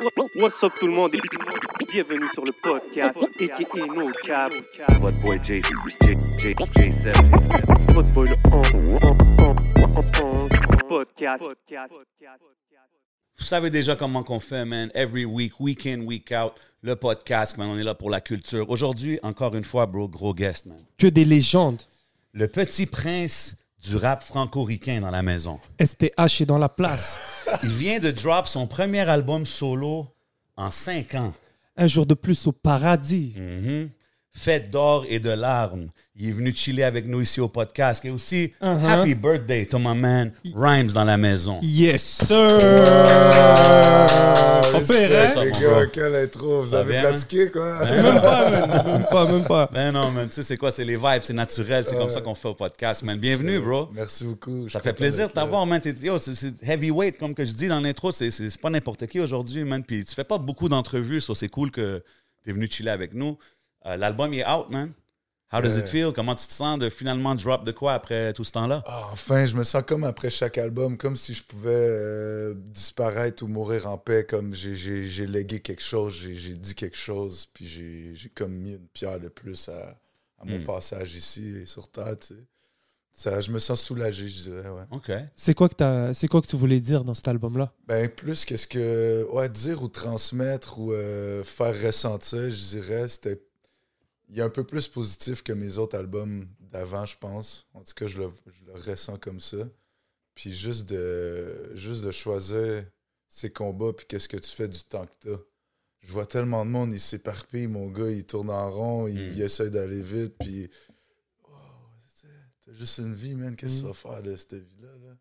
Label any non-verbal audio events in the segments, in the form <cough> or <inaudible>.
What's up tout le monde? Et bienvenue sur le podcast et No Cap. Votre boy J, J, J, J7. Votre boy le podcast. Vous savez déjà comment qu'on fait, man. Every week, week in, week out, le podcast, man. On est là pour la culture. Aujourd'hui, encore une fois, bro, gros guest, man. Que des légendes. Le petit prince du rap franco-ricain dans la maison. STH est dans la place. <laughs> Il vient de drop son premier album solo en cinq ans. Un jour de plus au paradis. Mhm. Fête d'or et de larmes. Il est venu chiller avec nous ici au podcast. Et aussi, Uh-huh. happy birthday to my man Rhymes dans la maison. Yes, sir! On peut, hein? ça, Les gars, quelle intro. Vous Ça avez pratiqué, quoi? Même pas, man. Même pas, même pas. <laughs> Ben non, man, tu sais, c'est quoi? C'est les vibes, c'est naturel. C'est comme ça qu'on fait au podcast, man. Bienvenue, bro. Merci beaucoup. Ça fait plaisir de t'avoir, man. T'es- yo, C'est c'est heavyweight, comme que je dis dans l'intro. C'est c'est- c'est pas n'importe qui aujourd'hui, man. Puis tu fais pas beaucoup d'entrevues, so c'est cool que t'es venu chiller avec nous. Euh, L'album est out, man. How does it Ouais. feel? Comment tu te sens de finalement drop de quoi après tout ce temps-là? Ah, enfin, je me sens comme après chaque album, comme si je pouvais euh, disparaître ou mourir en paix, comme j'ai- j'ai j'ai légué quelque chose, j'ai j'ai dit quelque chose, puis j'ai j'ai comme mis une pierre de plus à, à mon Hmm. passage ici et sur Terre, tu sais. Ça, je me sens soulagé, je dirais, ouais. OK. C'est quoi, que t'as- c'est quoi que tu voulais dire dans cet album-là? Ben, plus qu'est-ce que. Ouais, dire ou transmettre ou euh, faire ressentir, je dirais, c'était. Il est un peu plus positif que mes autres albums d'avant, je pense. En tout cas, je le, je le ressens comme ça. Puis juste de, juste de choisir ses combats, puis qu'est-ce que tu fais du temps que t'as. Je vois tellement de monde, il s'éparpille, mon gars, il tourne en rond, il, Mm. il essaie d'aller vite, puis. Oh, T'as juste une vie, man. Qu'est-ce que tu Mm. vas faire de cette vie-là? Là?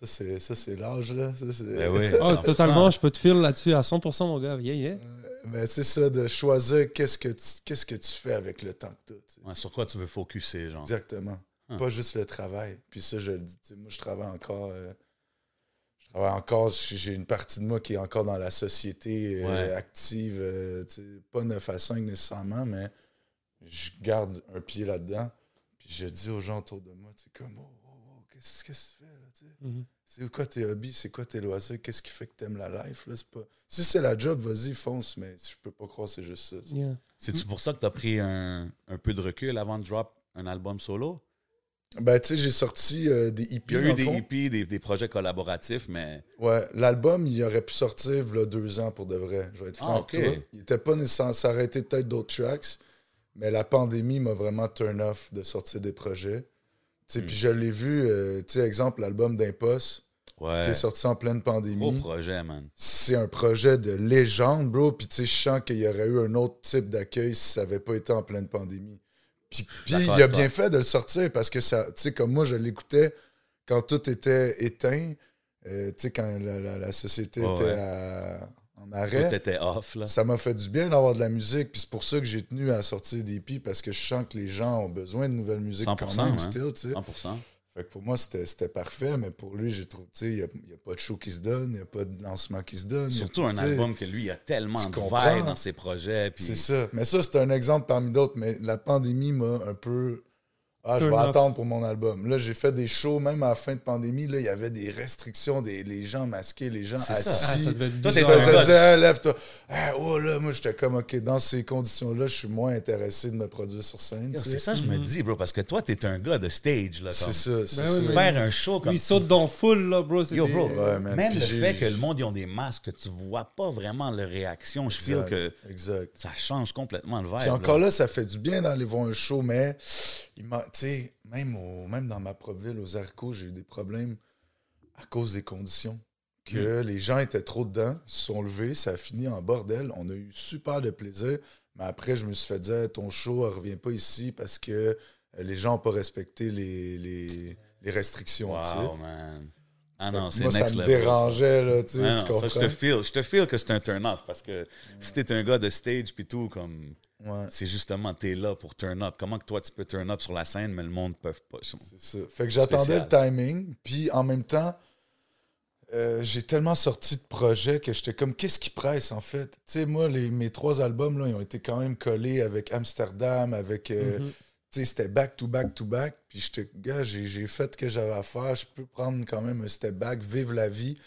Ça, c'est ça, c'est l'âge, là. Ça, c'est... Ben oui. <laughs> Oh, 100%. totalement, je peux te filer là-dessus à 100%, mon gars. Yeah, yeah. Mais c'est ça, de choisir qu'est-ce que tu, qu'est-ce que tu fais avec le temps que tu as. Ouais, sur quoi tu veux focuser, genre? Exactement. Ah. Pas juste le travail. Puis ça, je le dis. tu sais, Moi, je travaille encore. euh, je travaille encore. J'ai une partie de moi qui est encore dans la société euh, Ouais. active. euh, pas 9 à 5 nécessairement, mais je garde un pied là-dedans. Puis je dis aux gens autour de moi, tu sais, comme, oh, oh, oh, qu'est-ce qu'est-ce que tu fais, là, Mhm. C'est quoi tes hobbies? C'est quoi tes loisirs? Qu'est-ce qui fait que t'aimes la life? Là? C'est Pas... Si c'est la job, vas-y, fonce, mais je peux pas croire que c'est juste ça. Yeah. C'est-tu pour ça que t'as pris un, un peu de recul avant de drop un album solo? Ben, tu sais, j'ai sorti euh, des EP. Il y a eu des. EP, des, des projets collaboratifs, mais Ouais, l'album, il aurait pu sortir deux ans pour de vrai. Je vais être Ah, franc. Il était pas nécessaire. Ça aurait été peut-être d'autres tracks, mais la pandémie m'a vraiment turn off de sortir des projets. Hmm. Puis je l'ai vu, euh, tu sais, exemple, l'album d'Impost, ouais. qui est sorti en pleine pandémie. projet, man. C'est un projet de légende, bro. Puis tu sais, je sens qu'il y aurait eu un autre type d'accueil si ça n'avait pas été en pleine pandémie. Puis, il a bien fait de le sortir parce que ça, tu sais, comme moi, je l'écoutais quand tout était éteint, euh, tu sais, quand la, la- la société était ouais. à- en Tout arrêt. était off, là. Ça m'a fait du bien d'avoir de la musique, puis c'est pour ça que j'ai tenu à sortir des EP parce que je sens que les gens ont besoin de nouvelles musiques 100%, quand même, hein. still, tu sais. 100%. Fait que pour moi, c'était parfait, mais pour lui, j'ai trouvé, tu sais, il n'y a, pas de show qui se donne, il n'y a pas de lancement qui se donne. a Surtout un album que lui, il a tellement de dans ses projets. Puis... C'est ça. Mais ça, c'est un exemple parmi d'autres. Mais la pandémie m'a un peu. Ah, je vais attendre pour mon album. Là, j'ai fait des shows, même à la fin de pandémie, là, il y avait des restrictions, des, les gens masqués, les gens C'est ça. Ah, assis. ça devait être Toi, dire, Hey, lève-toi. Hey, oh là, moi, j'étais comme, OK, dans ces conditions-là, je suis moins intéressé de me produire sur scène. C'est ça, je me dis, bro, parce que toi, t'es un gars de stage, là. C'est ça, c'est Ben ça. mais- Faire un show comme il ça. saute dans full, là, bro. c'est Yo, des- bro, Ouais, man. même le fait que le monde, ils ont des masques, que tu vois pas vraiment leur réaction, je feel que Exact. ça change complètement le vibe. Puis encore là. ça fait du bien d'aller voir un show, mais il m'a- tu sais, même, au- même dans ma propre ville, aux Arcos, j'ai eu des problèmes à cause des conditions. Que Hmm. les gens étaient trop dedans, se sont levés, ça a fini en bordel. On a eu super de plaisir, mais après, je me suis fait dire ton show, elle revient pas ici parce que les gens n'ont pas respecté les, les, les restrictions. Wow, man. Ah non, c'est Moi, ça next me level. dérangeait, là, tu sais, Ouais, tu non, comprends? ça, je te feel. Je te feel que c'est un turn-off parce que si t'es un gars de stage puis tout, comme Ouais. c'est justement t'es là pour turn up. Comment que toi tu peux turn up sur la scène, mais le monde ne peut pas? C'est ça. Fait que j'attendais le timing, puis en même temps, euh, j'ai tellement sorti de projets que j'étais comme, qu'est-ce qui presse en fait? Tu sais, moi, les, mes trois albums, là, ils ont été quand même collés avec Amsterdam, avec. euh, Mhm. Tu sais, c'était back to back to back. Puis j'étais, gars, j'ai fait ce que j'avais à faire. Je peux prendre quand même un step back, vivre la vie.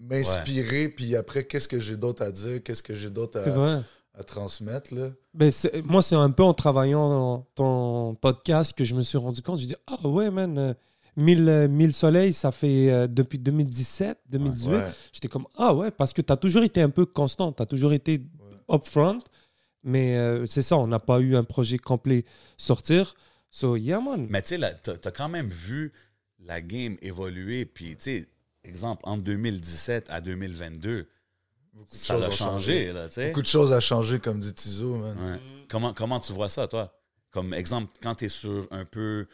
m'inspirer, puis après, qu'est-ce que j'ai d'autre à dire, qu'est-ce que j'ai d'autre à, vrai. À transmettre, là. Ben, moi, c'est un peu en travaillant dans ton podcast que je me suis rendu compte. J'ai dit, ah ouais, man, euh, 1000, euh, 1000 soleils, ça fait euh, depuis 2017, 2018. Ouais. J'étais comme, ah ouais, parce que tu as toujours été un peu constant, tu as toujours été upfront, mais euh, c'est ça, on n'a pas eu un projet complet sortir. So, yeah, man. Mais tu sais, t'as as quand même vu la game évoluer. Puis, tu sais, exemple, entre 2017 à 2022, Beaucoup de ça choses a changé, là, tu sais. Beaucoup de choses à changer, comme dit Tizo, man. Ouais. Comment, comment tu vois ça, toi? Comme exemple, quand tu es sur un peu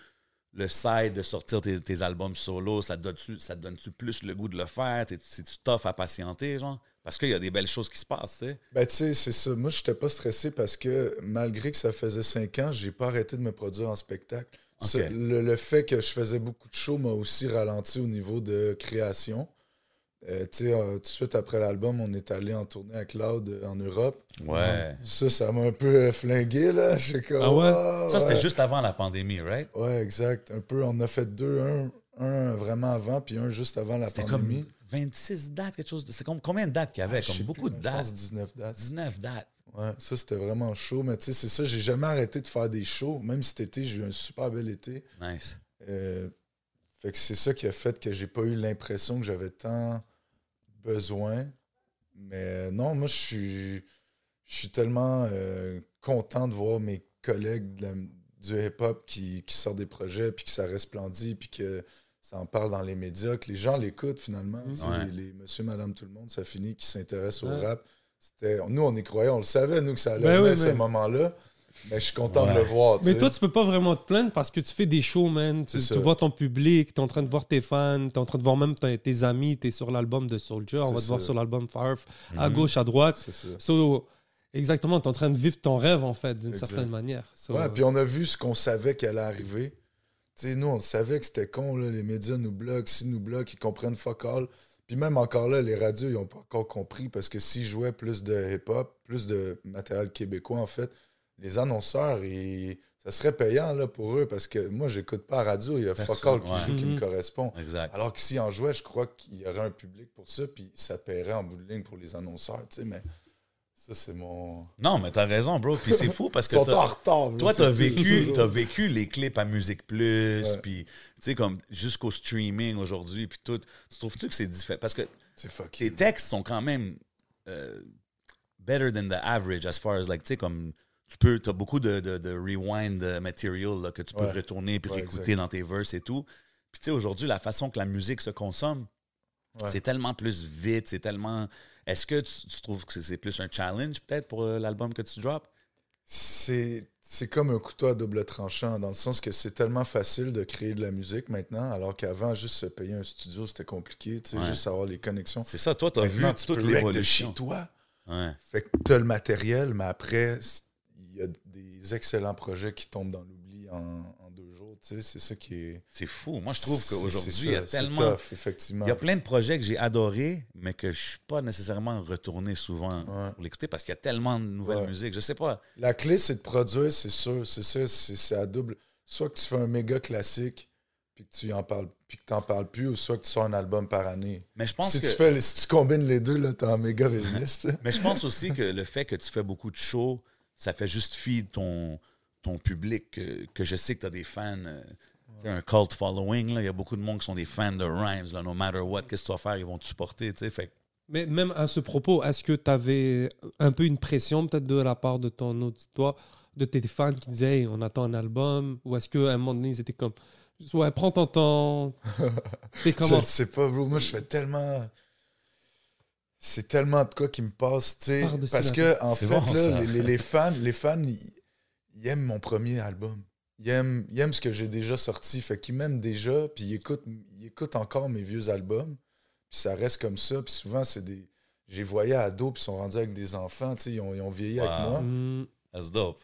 le side de sortir tes, tes albums solo, ça te donne-tu donne-tu plus le goût de le faire? T'es- C'est-tu tough à patienter, genre? Parce qu'il y a des belles choses qui se passent, tu sais. Ben, tu sais, c'est ça. Moi, je n'étais pas stressé parce que malgré que ça faisait cinq ans, j'ai pas arrêté de me produire en spectacle. Ça, le, le fait que je faisais beaucoup de shows m'a aussi ralenti au niveau de création. Euh, tu sais, euh, tout de suite après l'album, on est allé en tournée avec Cloud euh, en Europe. Ouais. Ça, ça m'a un peu euh, flingué, là. <laughs> Comme, Ah ouais? ah, Ça, c'était ouais. juste avant la pandémie, right? Ouais, exact. Un peu, on a fait deux. Un, un vraiment avant, puis un juste avant la pandémie. comme 26 dates, quelque chose. de- C'est comme combien de dates qu'il y avait? Ah, je comme beaucoup plus, de Je pense dates. 19 dates. 19 dates. Ouais, ça c'était vraiment chaud. Mais tu sais, c'est ça, j'ai jamais arrêté de faire des shows. Même cet été, j'ai eu un super bel été. Nice. Euh, fait que c'est ça qui a fait que j'ai pas eu l'impression que j'avais tant besoin. Mais non, moi, je suis, je suis tellement euh, content de voir mes collègues de la- du hip-hop qui, qui sortent des projets, puis que ça resplendit, puis que ça en parle dans les médias, que les gens l'écoutent finalement. Ouais. Les, les monsieur, madame, tout le monde, ça finit, qui s'intéressent au rap. C'était, nous, on y croyait, on le savait, nous, que ça allait Ben oui, ce mais- moment-là. Mais je suis content Ouais. de le voir. tu Mais sais. toi, tu peux pas vraiment te plaindre parce que tu fais des shows, man. Tu, vois ton public, tu es en train de voir tes fans, tu es en train de voir même tes, tes amis, tu es sur l'album de Soldier, on va te voir sur l'album Farf, à Mhm. gauche, à droite. So, exactement, tu es en train de vivre ton rêve, en fait, d'une certaine manière. So, Ouais, puis on a vu ce qu'on savait qu'elle allait arriver. Tu sais, nous, on savait que c'était con, là, les médias nous bloquent, s'ils nous bloquent, ils comprennent fuck all. Puis même encore là, les radios, ils n'ont pas encore compris parce que s'ils jouaient plus de hip-hop, plus de matériel québécois, en fait, les annonceurs, ils- ça serait payant là, pour eux parce que moi, j'écoute pas la radio, il y a fuck all qui ouais. joue qui me Mhm. correspond. Exact. Alors que s'ils en jouaient, je crois qu'il y aurait un public pour ça, puis ça paierait en bout de ligne pour les annonceurs, tu sais, mais ça, c'est mon... Non, mais t'as raison, bro. Puis c'est fou parce Ils que sont t'as- en retard. toi, t'as vécu, t'as vécu les clips à Musique Plus, Ouais. puis tu sais, comme jusqu'au streaming aujourd'hui, puis tout. Tu trouves-tu que c'est différent? Parce que tes textes sont quand même euh, better than the average as far as, like, tu sais, comme tu peux, t'as beaucoup de, de, de rewind material là, que tu peux Ouais. retourner puis Ouais, réécouter exact. dans tes verses et tout. Puis tu sais, aujourd'hui, la façon que la musique se consomme, Ouais. c'est tellement plus vite, c'est tellement... Est-ce que tu, tu trouves que c'est- plus un challenge, peut-être, pour euh, l'album que tu drops? C'est c'est comme un couteau à double tranchant, dans le sens que c'est tellement facile de créer de la musique maintenant, alors qu'avant, juste se payer un studio, c'était compliqué, tu sais, juste avoir les connexions. C'est ça, toi, t'as vu tu toute l'évolution. chez toi. Ouais. Fait que t'as le matériel, mais après, y a des excellents projets qui tombent dans l'oubli en, en deux jours, tu sais, c'est ça qui est... C'est fou. Moi, je trouve qu'aujourd'hui, il y a tellement... tough, effectivement. Il y a plein de projets que j'ai adorés, mais que je suis pas nécessairement retourné souvent Ouais. pour l'écouter parce qu'il y a tellement de nouvelles Ouais. musiques. Je sais pas. La clé, c'est de produire, c'est sûr. C'est ça, c'est à double. Soit que tu fais un méga classique, puis que tu en parles, puis que t'en parles plus, ou soit que tu sors un album par année. Mais je pense Si, que... tu fais, si tu combines les deux, là, t'as un méga business. <laughs> Mais je pense aussi que le fait que tu fais beaucoup de shows, ça fait juste feed ton, ton public, que, que je sais que tu as des fans, euh, un cult following. Il y a beaucoup de monde qui sont des fans de Rhymes. Là, no matter what, qu'est-ce que tu vas faire, ils vont te supporter. tu sais. Fait Mais même à ce propos, est-ce que tu avais un peu une pression peut-être de la part de ton auditoire, de tes fans qui disaient Hey, on attend un album? Ou est-ce qu'à un moment donné, ils étaient comme Ouais, prends ton temps. <laughs> C'est Je le sais pas, bro. Moi, je fais tellement. C'est tellement de quoi qui me passe, tu sais. Parce que, en fait, bon, là, les, les- les fans, les fans ils, ils aiment mon premier album. Ils aiment, ils aiment ce que j'ai déjà sorti. Fait qu'ils m'aiment déjà, puis ils écoutent, ils écoutent encore mes vieux albums. Puis ça reste comme ça. Puis souvent, c'est des. J'ai voyé ados, puis ils sont rendus avec des enfants, tu sais. Ils ont, ils ont vieilli avec moi. Hmm, that's dope.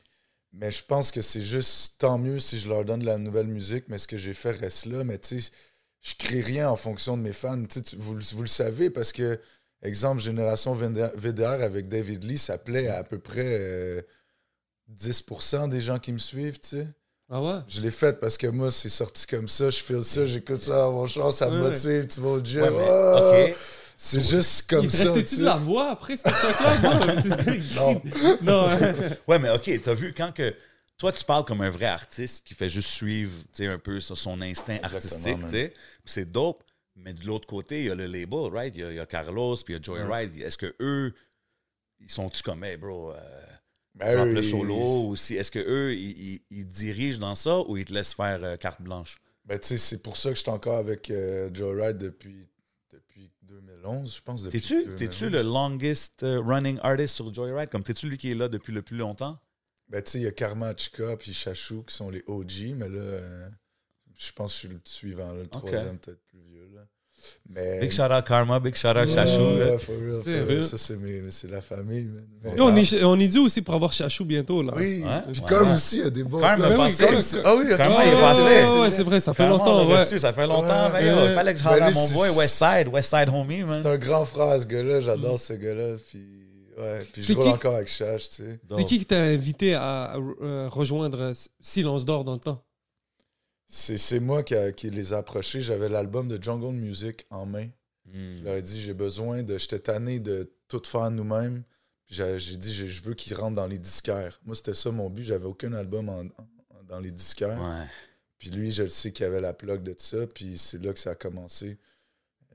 Mais je pense que c'est juste tant mieux si je leur donne de la nouvelle musique, mais ce que j'ai fait reste là. Mais tu sais, je crée rien en fonction de mes fans. Tu vous, le- vous le savez parce que, exemple, Génération VDR avec David Lee, ça plaît à à peu près euh, 10% des gens qui me suivent, tu sais. Ah ouais? Je l'ai fait parce que moi, c'est sorti comme ça, je file ça, j'écoute ça dans mon char, ça me motive, tu vas au gym. Ouais, mais, ah! OK. C'est juste comme Il ça. restait-tu tu de la voix après cette truc-là? Non, <laughs> Non. non. hein. <laughs> Ouais, mais OK, t'as vu, quand que. Toi, tu parles comme un vrai artiste qui fait juste suivre tu sais, un peu sur son instinct Exactement, artistique, C'est dope. Mais de l'autre côté, il y a le label, right? Il y a, il y a Carlos, puis il y a Joyride. Est-ce que eux, ils sont-tu comme, hey, bro, euh, Ben, le solo aussi? Est-ce que eux, ils, ils- ils dirigent dans ça ou ils te laissent faire euh, carte blanche? Ben, tu sais, c'est pour ça que je suis encore avec euh, Joyride depuis, depuis 2011, je pense. T'es-tu, 2011. t'es-tu le longest euh, running artist sur Joyride? Comme t'es-tu lui qui est là depuis le plus longtemps? Ben, tu sais, il y a Karma Chika puis Chachou qui sont les OG, mais là, euh, je pense que je suis le suivant, là, le troisième, peut-être plus vieux. Mais. Big shout out Karma, big shout out Chachou. ouais, là. for real, for Sérieux? real. Ça, c'est, mes- c'est la famille. man. Mais- Et on, est, on est dû aussi pour avoir Chachou bientôt, là. Oui, Ouais, puis ouais. comme Ouais. aussi, il y a des bons. Karma temps. passé. Ah oui, Karma, ok. il est passé. ouais, ouais, c'est vrai, ça fait Karma, longtemps, ouais. reçu, Ça fait longtemps, Ouais, mais yo, ouais. il fallait que je Ben, à mon boy Westside, Westside Homie, man. C'est un grand frère, ce gars-là. J'adore ce gars-là. Puis, ouais, puis C'est je roule qui- encore avec Chach, tu sais. C'est qui qui t'a invité à euh, rejoindre Silence d'or dans le temps? C'est, c'est moi qui, a- qui les ai approchés. J'avais l'album de Jungle Music en main. Hmm. Je leur ai dit, j'ai besoin de. J'étais tanné de tout faire nous-mêmes. Puis j'ai, dit, je veux qu'ils rentrent dans les disquaires. Moi, c'était ça mon but. J'avais aucun album en- en- dans les disquaires. Ouais. Puis lui, je le sais qu'il avait la plug de ça. Puis c'est là que ça a commencé.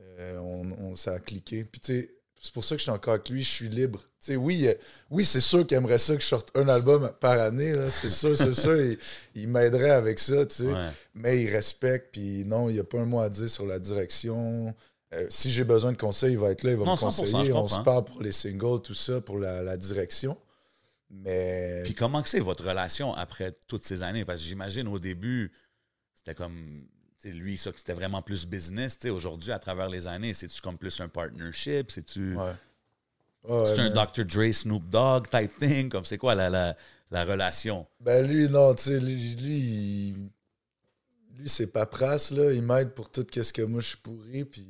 Euh, on, on- ça a cliqué. Puis tu sais, c'est pour ça que je suis encore avec lui. Je suis libre. Tu sais, oui, euh, oui c'est sûr qu'il aimerait ça que je sorte un album par année. C'est sûr, c'est sûr. Il, il m'aiderait avec ça, tu sais. Ouais. Mais il respecte. Puis non, il n'y a pas un mot à dire sur la direction. Euh, si j'ai besoin de conseils, il va être là. Il va Non, me 100%, conseiller. On se parle pour les singles, tout ça, pour la, la direction. Mais... Puis comment que c'est votre relation après toutes ces années? Parce que j'imagine au début, c'était comme, lui, ça, c'était vraiment plus business. Aujourd'hui, à travers les années, c'est-tu comme plus un partnership? C'est-tu Ouais. Ouais, c'est un mais- Dr. Dre, Snoop Dogg type thing? Comme c'est quoi la, la, la relation? Ben lui, non, tu sais, lui, lui, il- lui, c'est paperasse, là. Il m'aide pour tout ce que moi je suis pourri, puis...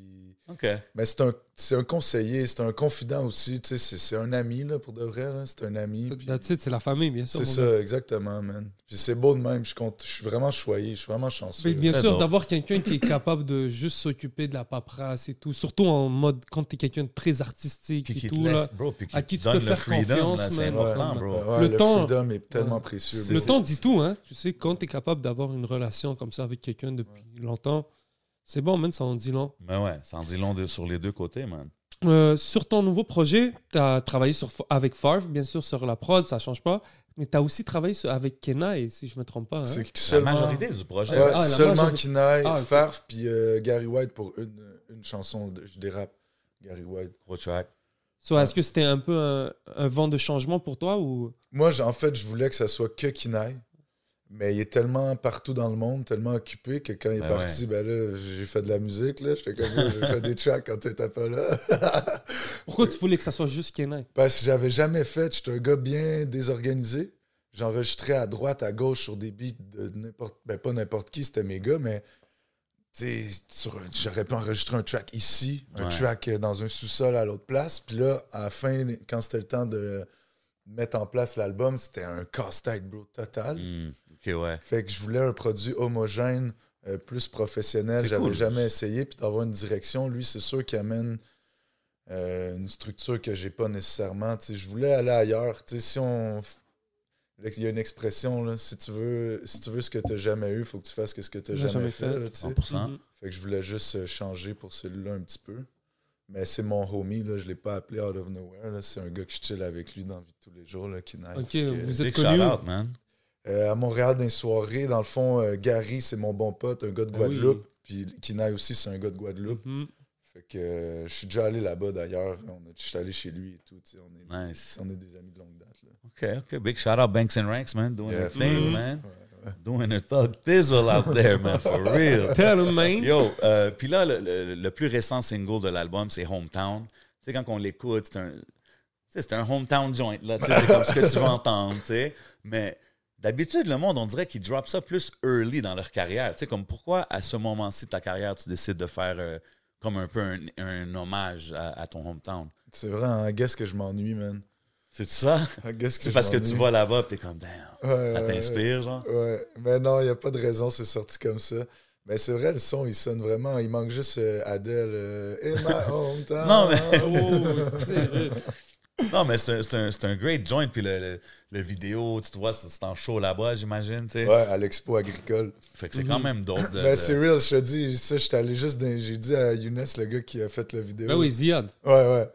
OK. Mais c'est un, c'est un conseiller, c'est un confident aussi, tu sais, c'est, c'est un ami, là, pour de vrai, là. C'est un ami. puis- That's it, c'est la famille, bien sûr. C'est gars. ça, exactement, man. Puis c'est beau de même, je, compte, je suis vraiment choyé, je suis vraiment chanceux. Mais bien sûr, d'avoir quelqu'un qui est capable de juste s'occuper de la paperasse et tout, surtout en mode quand t'es quelqu'un de très artistique Puis et qui te tout, là. laisse, bro, puis qui à qui tu peux faire freedom, confiance, là, man. important, Ouais, bro. ouais, Le le, temps- freedom est tellement Ouais. précieux. C'est- Le temps dit tout, hein. Tu sais, quand t'es capable d'avoir une relation comme ça avec quelqu'un depuis longtemps, c'est bon, man, ça en dit long. Mais ouais, ça en dit long de- sur les deux côtés, man. Euh, sur ton nouveau projet, tu as travaillé sur, avec Farf, bien sûr, sur la prod, ça change pas. Mais tu as aussi travaillé sur- avec Kenai, si je me trompe pas. hein. C'est La majorité du projet. ouais, Ah, seulement majorité. Kinaï, Ah. Farf, puis euh, Gary White pour une, une chanson, de, je dérape, Gary White. Gros track. So, Est-ce que c'était un peu un, un vent de changement pour toi ou? Moi, en fait, je voulais que ça soit que Kinaï. Mais il est tellement partout dans le monde, tellement occupé que quand il est Ben parti, ben là, j'ai fait de la musique, là. J'étais comme, j'ai fait des tracks quand t'étais pas là. <laughs> pourquoi tu voulais que ça soit juste Kenai Parce que j'avais jamais fait, j'étais un gars bien désorganisé. J'enregistrais à droite, à gauche sur des beats de n'importe, ben pas n'importe qui, c'était mes gars, mais j'aurais pu enregistrer un track ici, un Ouais. track euh, dans un sous-sol à l'autre place. Puis là, à la fin, quand c'était le temps de mettre en place l'album, c'était un casse-tête, bro, total. Hmm, OK, ouais. Fait que je voulais un produit homogène, euh, plus professionnel. J'avais cool. jamais essayé. Puis d'avoir une direction, lui, c'est sûr qu'il amène euh, une structure que j'ai pas nécessairement. Tu sais, je voulais aller ailleurs. Tu sais, si on. Il y a une expression, là, si tu veux si tu veux ce que tu n'as jamais eu, il faut que tu fasses ce que tu n'as Jamais jamais, fait. fait. là, tu sais. 100%. Mhm. Fait que je voulais juste euh, changer pour celui-là un petit peu. Mais c'est mon homie, là, je l'ai pas appelé out of nowhere. là. C'est un gars que je chill avec lui dans la vie de tous les jours, là, qui naît. Ok, vous êtes connu. Euh, à Montréal, dans les soirées, dans le fond, euh, Gary, c'est mon bon pote, un gars de Ah oui. Guadeloupe. Puis Kinaï aussi, c'est un gars de Guadeloupe. Mhm. Fait que euh, je suis déjà allé là-bas d'ailleurs. On a- Je suis allé chez lui et tout. On est, Nice. on est des amis de longue date. Là. OK, OK. Big shout-out Banks and Ranks, man. Doing Yeah. their thing, man. Ouais. Doing their thug thizzle out there, man. For real. <laughs> Tell him, man. Yo, euh, puis là, le, le- le plus récent single de l'album, c'est Hometown. Tu sais, quand on l'écoute, c'est un, c'est un hometown joint, là. C'est comme ce que tu vas entendre, tu sais. Mais d'habitude, le monde, on dirait qu'ils drop ça plus early dans leur carrière. Tu sais, comme pourquoi, à ce moment-ci de ta carrière, tu décides de faire euh, comme un peu un, un hommage à, à ton hometown? C'est vrai, hein, guess que je m'ennuie, man. C'est ça? Que C'est parce que tu vas là-bas et t'es comme, damn, Ouais, ça ouais, t'inspire, genre? Ouais, mais non, il n'y a pas de raison, c'est sorti comme ça. Mais c'est vrai, le son, il sonne vraiment. Il manque juste euh, Adele. euh, In my <laughs> hometown. Non, mais- <laughs> Oh, sérieux. Non, mais c'est un, great joint. Puis le, le, le vidéo, tu te vois, c'est en show là-bas, j'imagine. tu sais. Ouais, à l'expo agricole. Fait que c'est quand même dope. de- Ben, de- c'est real, je te dis. Ça, j'étais allé juste J'ai dit à Younes, le gars qui a fait la vidéo. Ben oui, Ziad. Ouais, ouais.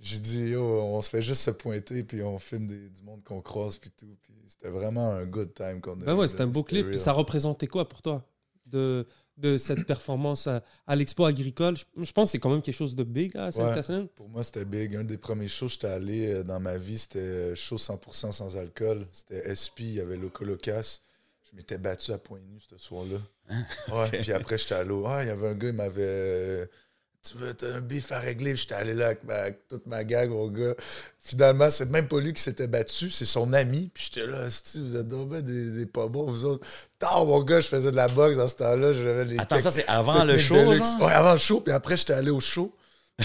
J'ai dit, yo, on se fait juste se pointer, puis on filme des- du monde qu'on croise, puis tout. Puis c'était vraiment un good time qu'on a Ben eu, ouais, c'était un beau clip. real. Ça représentait quoi pour toi? De, de cette performance à, à l'expo agricole je, je pense que c'est quand même quelque chose de big à Saint-Hyacinthe. Pour moi, c'était big. Un des premiers shows que j'étais allé euh, dans ma vie, c'était euh, show 100% sans alcool. C'était SP, il y avait Loco Locas. Je m'étais battu à point nu ce soir-là. Ouais, <laughs> puis après, j'étais allé au... Ah, il y avait un gars, il m'avait... Tu veux t'as un bif à régler? Puis J'étais allé là avec, ma- avec toute ma gang, mon gars. Finalement, c'est même pas lui qui s'était battu, c'est son ami. Puis j'étais là, vous êtes ben des, des pas bons, vous autres. Tard, mon gars, je faisais de la boxe dans ce temps-là. J'avais les Attends, ça, c'est avant le show? Ouais, avant le show. Puis après, j'étais allé au show.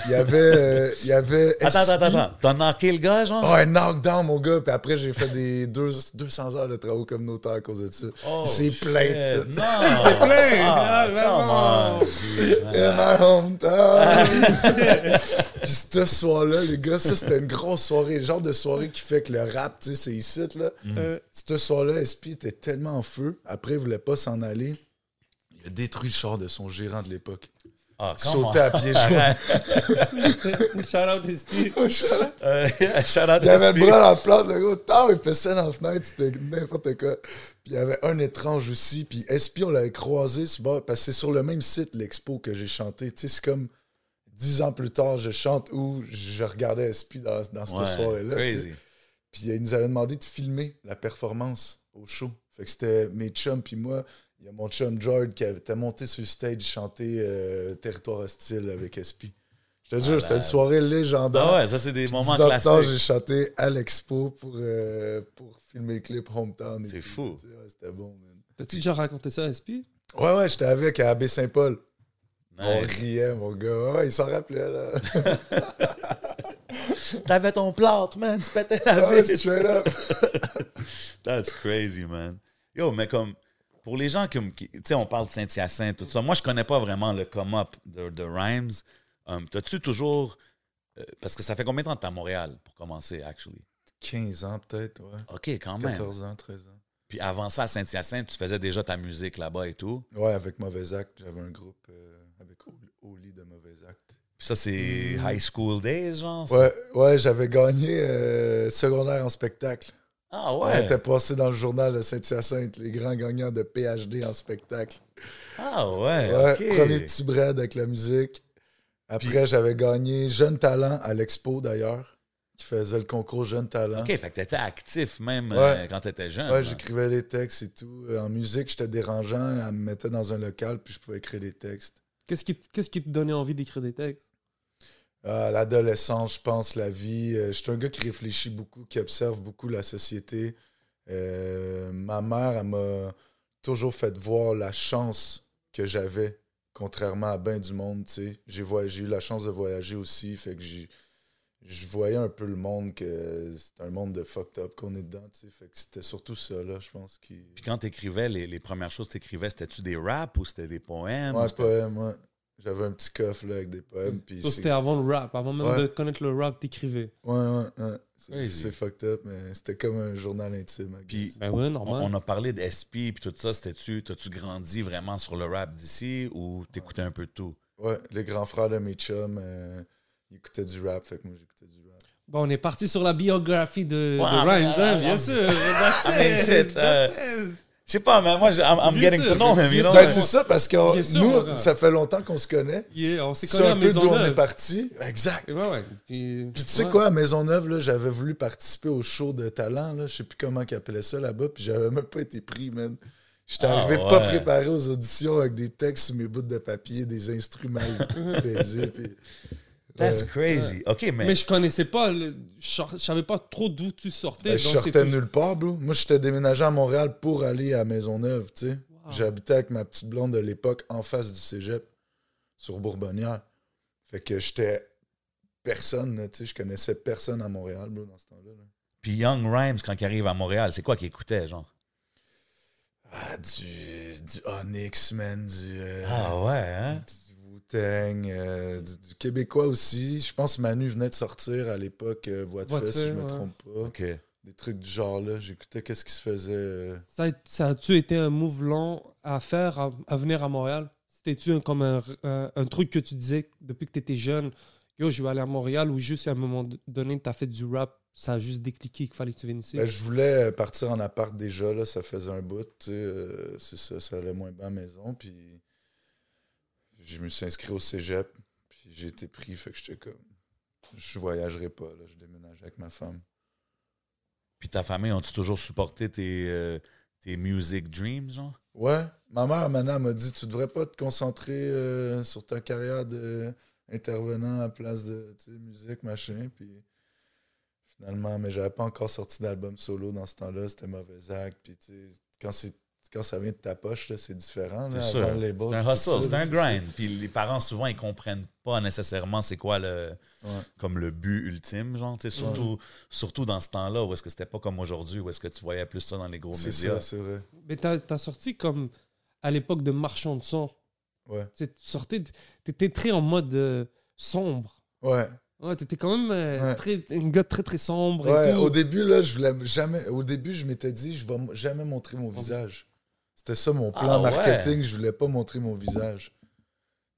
Il y avait... euh, il y avait Attends, SP. attends, attends. T'as knocké le gars, genre? Oh, un knockdown, mon gars. Puis après, j'ai fait des deux, 200 heures de travaux communautaires à cause de ça. Oh, c'est plein. Non! <laughs> C'est plein. Ah, Ah, come on, dude, man. In my hometown. <laughs> Puis ce soir-là, les gars, ça, c'était une grosse soirée. Le genre de soirée qui fait que le rap, tu sais, c'est ici, là. Euh, Ce soir-là, SP était tellement en feu. Après, il voulait pas s'en aller. Il a détruit le char de son gérant de l'époque. Ah, come Sauté on. à pieds <laughs> joints. Shout out Esprit. Euh, <laughs> shout out Il avait SP. le bras dans le plâtre, le gars. Tant, il fait ça dans la fenêtre, c'était n'importe quoi. Puis il y avait un étrange aussi. Puis SP, on l'avait croisé sur le bord, parce que c'est sur le même site, l'expo, que j'ai chanté. Tu sais, c'est comme dix ans plus tard, je chante où je regardais SP dans, dans cette Ouais, soirée-là. Puis il nous avait demandé de filmer la performance au show. Fait que c'était mes chums, puis moi. Il y a mon chum George qui avait- était monté sur le stage chanter euh, Territoire hostile avec SP. Je te jure, c'était une soirée légendaire. Ah ouais, ça, c'est des Puis moments classiques. j'ai chanté à l'expo pour, euh, pour filmer le clip Hometown. et C'est fou. Tu sais, ouais, C'était bon, man. T'as-tu déjà raconté ça à Esprit Ouais, ouais, j'étais avec à Abbé Saint-Paul. On riait, mon gars. Ouais, il s'en rappelait, là. <laughs> T'avais ton plâtre, man. Tu pétais la Ouais, vitre. straight up. <laughs> That's crazy, man. Yo, mais comme, pour les gens qui, qui- tu sais, on parle de Saint-Hyacinthe, tout ça. Moi, je connais pas vraiment le come-up de, de Rhymes. Um, T'as-tu toujours. euh, parce que ça fait combien de temps que t'es à Montréal pour commencer, actually? 15 ans, peut-être, ouais. OK, quand même. 14 ans, 13 ans. Puis avant ça, à Saint-Hyacinthe, tu faisais déjà ta musique là-bas et tout? Ouais, avec Mauvais Acte. J'avais un groupe euh, avec Oli de Mauvais Acte. Puis ça, c'est high school days, genre? ça? Ouais, ouais, j'avais gagné euh, secondaire en spectacle. Ah ouais? était passé dans le journal de Saint-Hyacinthe, les grands gagnants de PhD en spectacle. Ah ouais, Ouais, OK. Premier petit bread avec la musique. Après, j'avais gagné Jeune Talent à l'Expo d'ailleurs, qui faisait le concours Jeune Talent. OK, fait que t'étais actif même Ouais. euh, quand t'étais jeune. Ouais, là. j'écrivais des textes et tout. Euh, En musique, j'étais dérangeant. Elle me mettait dans un local, puis je pouvais écrire des textes. Qu'est-ce qui, qu'est-ce qui te donnait envie d'écrire des textes? À l'adolescence, je pense, la vie. euh, je suis un gars qui réfléchit beaucoup, qui observe beaucoup la société. Euh, ma mère, elle m'a toujours fait voir la chance que j'avais, contrairement à bien du monde, tu sais. J'ai eu la chance de voyager aussi, fait que j'ai... Je voyais un peu le monde que c'est un monde de fucked up qu'on est dedans, tu sais. Fait que c'était surtout ça, là, je pense. Qui... Puis quand t'écrivais, les, les premières choses que t'écrivais, c'était-tu des raps ou c'était des poèmes? ou Ouais, c'était- poème, ouais. J'avais un petit coffre, là, avec des poèmes. Puis Ça, c'est- c'était avant le rap. Avant même Ouais. de connaître le rap, t'écrivais. Ouais, ouais, ouais. C'est- fucked up, mais c'était comme un journal intime. Puis. Ben ouais, on, normal. on a parlé de SP puis tout ça. C'était-tu, t'as-tu grandi vraiment sur le rap d'ici ou t'écoutais un peu de tout? Ouais, les grands frères de mes chums, euh, ils écoutaient du rap, fait que moi j'écoutais du rap. Bon, on est parti sur la biographie de, Ouais, de Rhymes, euh, hein, euh, bien euh, sûr. That's it, euh, that's it. Je sais pas, mais moi, je- I'm, I'm Bien getting sûr, to know him, you bien know? sûr. Ben, c'est ça, parce que on- sûr, nous, ça fait longtemps qu'on se connaît. Yeah, on s'est C'est connus à un peu d'où on est Maisonneuve. parti. Exact. Et Ouais, ouais. Puis, Puis tu sais quoi, à Maisonneuve, là, j'avais voulu participer au show de talent, là, je sais plus comment ils appelaient ça là-bas, puis j'avais même pas été pris, man. J'étais Ah, arrivé ouais. pas préparé aux auditions avec des textes sur mes bouts de papier, des instruments <laughs> baisés, puis... That's Ouais. crazy. OK, mais, Mais je connaissais pas, le- je savais pas trop d'où tu sortais. Ben, je donc sortais nulle part, bro. Moi, j'étais déménagé à Montréal pour aller à Maisonneuve, tu sais. Wow. J'habitais avec ma petite blonde de l'époque en face du cégep, sur Bourbonnière. Fait que j'étais personne, tu sais. Je connaissais personne à Montréal, bro, dans ce temps-là. là. puis Young Rhymes, quand il arrive à Montréal, c'est quoi qu'il écoutait, genre? Ah, du, du Onyx, man, du, euh, Ah ouais, hein? du Wu-Tang, euh, du, du Québécois aussi. Je pense que Manu venait de sortir à l'époque, euh, Voix de fait, si je me ouais. trompe pas. OK. Des trucs du genre-là. J'écoutais qu'est-ce qui se faisait. euh, Ça, a- ça a-tu été un move long à faire, à, à venir à Montréal? C'était-tu un- comme un, un- un truc que tu disais depuis que tu étais jeune? Yo, je vais aller à Montréal ou juste à un moment donné, tu as fait du rap, ça a juste décliqué qu'il fallait que tu viennes ici? Ben, je voulais partir en appart déjà, là, ça faisait un bout, tu sais, euh, c'est ça, ça allait moins bien à la maison, puis je me suis inscrit au cégep, puis j'ai été pris, fait que j'étais comme, je voyagerai pas, là, je déménage avec ma femme. Puis ta famille, ont-tu toujours supporté tes, euh, tes music dreams, genre? Ouais, ma mère, maintenant, m'a dit, tu devrais pas te concentrer euh, sur ta carrière d'intervenant à la place de, musique, machin, puis finalement, mais j'avais pas encore sorti d'album solo dans ce temps-là, c'était mauvais acte, puis quand c'est quand ça vient de ta poche, là, c'est différent. C'est un hustle, c'est un ça. grind. Puis les parents, souvent, ils comprennent pas nécessairement c'est quoi le, Ouais. comme le but ultime, genre, tu surtout, surtout dans ce temps-là, où est-ce que c'était pas comme aujourd'hui, où est-ce que tu voyais plus ça dans les gros C'est médias. ça, c'est vrai. Mais t'as as sorti comme à l'époque de Marchand de son. Ouais. Tu tu sortais, t'étais très en mode euh, sombre. Ouais. Ouais, t'étais quand même euh, Ouais. très, un gars très très sombre. et Ouais, tout. au début, là, je voulais jamais. Au début, je m'étais dit, je vais jamais montrer mon visage. C'était ça mon plan Ah ouais. marketing, je voulais pas montrer mon visage.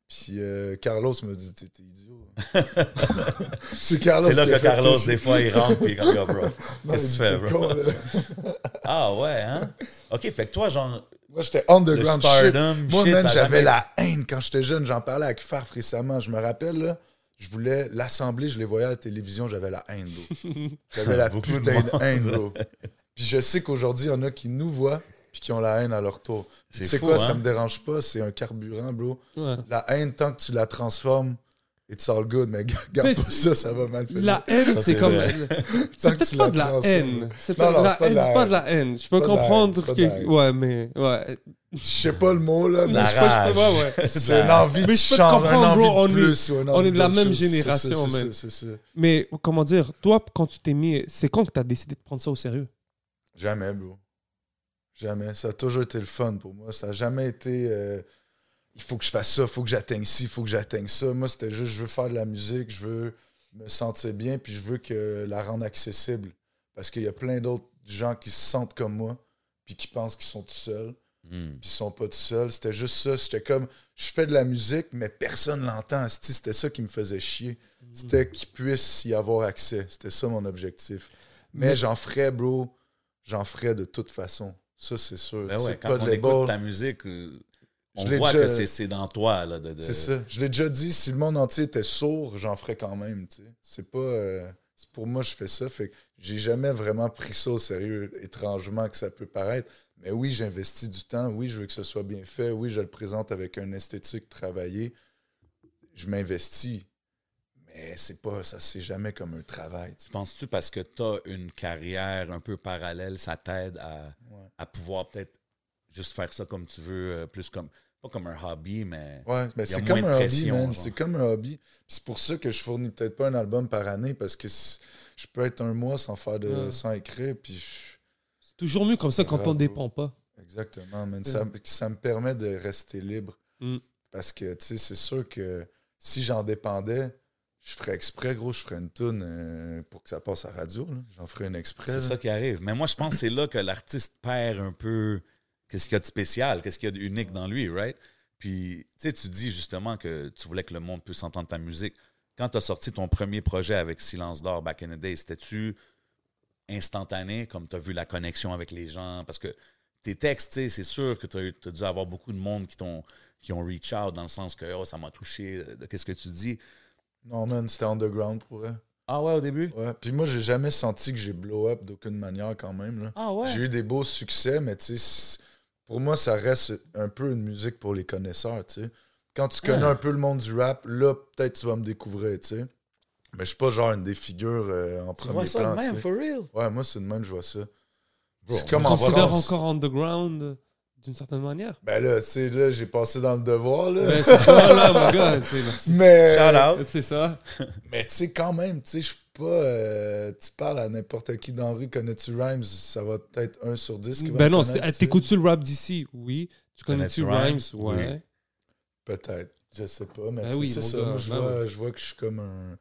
Puis euh, Carlos me dit, t'es idiot. <laughs> c'est Carlos C'est là que Carlos, des fois, il rentre et il Yo, bro. <laughs> Qu'est-ce que tu fais, bro? con. <laughs> Ah ouais, hein? OK, fait que toi, genre, Moi, j'étais underground shit. Moi, shit, même, j'avais jamais- la haine quand j'étais jeune. J'en parlais avec Farf récemment. Je me rappelle, là, je voulais l'assemblée, je les voyais à la télévision, j'avais la haine, bro. J'avais la de putain de, haine, bro. Puis je sais qu'aujourd'hui, il y en a qui nous voient puis qui ont la haine à leur tour. C'est Tu sais quoi, hein? ça me dérange pas, c'est un carburant, bro. Ouais. La haine, tant que tu la transformes, it's all good, mais <laughs> garde pas ça, ça va mal faire. La haine, c'est comme. C'est <laughs> que peut-être tu pas la de la transformes. haine. C'est pas, de haine, la c'est pas haine. de la haine. Je peux comprendre. que-. Ouais, mais. Ouais. Je sais pas le mot, là, mais La c'est- rage. ouais, <laughs> c'est une envie Mais de changer, une envie bro, de est- plus. on est de la même génération, man. Mais comment dire, toi, quand tu t'es mis. C'est quand que tu as décidé de prendre ça au sérieux? Jamais, bro. Jamais. Ça a toujours été le fun pour moi. Ça a jamais été. euh, il faut que je fasse ça, il faut que j'atteigne ci, il faut que j'atteigne ça. Moi, c'était juste, je veux faire de la musique, je veux me sentir bien, puis je veux que la rendre accessible. Parce qu'il y a plein d'autres gens qui se sentent comme moi, puis qui pensent qu'ils sont tout seuls, Hmm. puis ils sont pas tout seuls. C'était juste ça. C'était comme, je fais de la musique, mais personne l'entend. C'était ça qui me faisait chier. C'était qu'il puisse y avoir accès. C'était ça mon objectif. Mais, Mais- j'en ferais, bro. J'en ferais de toute façon. Ça, c'est sûr. Ben ouais, quand on écoute ta musique, euh, on voit déjà- que c'est- dans toi, là. De, de- C'est ça. Je l'ai déjà dit, si le monde entier était sourd, j'en ferais quand même. C'est pas. euh, pour moi, je fais ça. Fait que j'ai jamais vraiment pris ça au sérieux, étrangement que ça peut paraître. Mais oui, j'investis du temps. Oui, je veux que ce soit bien fait. Oui, je le présente avec un esthétique travaillé. Je m'investis. Mais c'est pas. Ça, c'est jamais comme un travail. Penses-tu parce que tu as une carrière un peu parallèle, ça t'aide à, Ouais. à pouvoir peut-être juste faire ça comme tu veux, euh, plus comme, pas comme un hobby, mais. Ouais, a c'est comme un hobby. C'est comme un hobby. C'est pour ça que je fournis peut-être pas un album par année parce que je peux être un mois sans faire de Ouais. sans écrire puis je- C'est toujours mieux comme ça quand on bro. dépend pas. exactement man. Ça, ça me permet de rester libre Mm. parce que tu sais c'est sûr que si j'en dépendais je ferais exprès gros je ferais une tune euh, pour que ça passe à la radio j'en ferais une exprès C'est ça qui arrive. Mais moi, je pense que c'est là que l'artiste perd un peu qu'est-ce qu'il y a de spécial, qu'est-ce qu'il y a d'unique dans lui, right? Puis, tu sais, tu dis justement que tu voulais que le monde puisse entendre ta musique. Quand tu as sorti ton premier projet avec Silence d'Or back in the day, c'était-tu instantané, comme tu as vu la connexion avec les gens? Parce que tes textes, tu sais, c'est sûr que tu as, dû avoir beaucoup de monde qui t'ont qui ont reach out dans le sens que oh, ça m'a touché de qu'est-ce que tu dis. Non man c'était underground pour vrai Ah ouais, au début? ouais puis moi j'ai jamais senti que j'ai blow up d'aucune manière quand même là Ah ouais? J'ai eu des beaux succès, mais tu sais, pour moi, ça reste un peu une musique pour les connaisseurs, tu sais. Quand tu connais Ah. un peu le monde du rap, là, peut-être tu vas me découvrir, tu sais. Mais je suis pas genre une des figures euh, en Tu premier vois ça plan, de même, for real? Ouais, moi, c'est de même, je vois ça. C'est comme On en France. encore underground d'une certaine manière. Ben là, tu sais, là, j'ai passé dans le devoir, là. Ben, c'est ça, là, mon gars. <laughs> mais. C'est ça. <laughs> mais tu sais, quand même, tu sais, je suis pas... euh, tu parles à n'importe qui dans la rue, connais-tu Rhymes, ça va peut-être 1 sur 10 qui va Ben non, t'écoutes-tu le rap d'ici? Oui. Tu connais-tu Rhymes? Rhymes? Ouais. Peut-être, je sais pas, mais Ben oui, c'est ça. gars, Moi, je, ben vois, je vois que je suis comme un,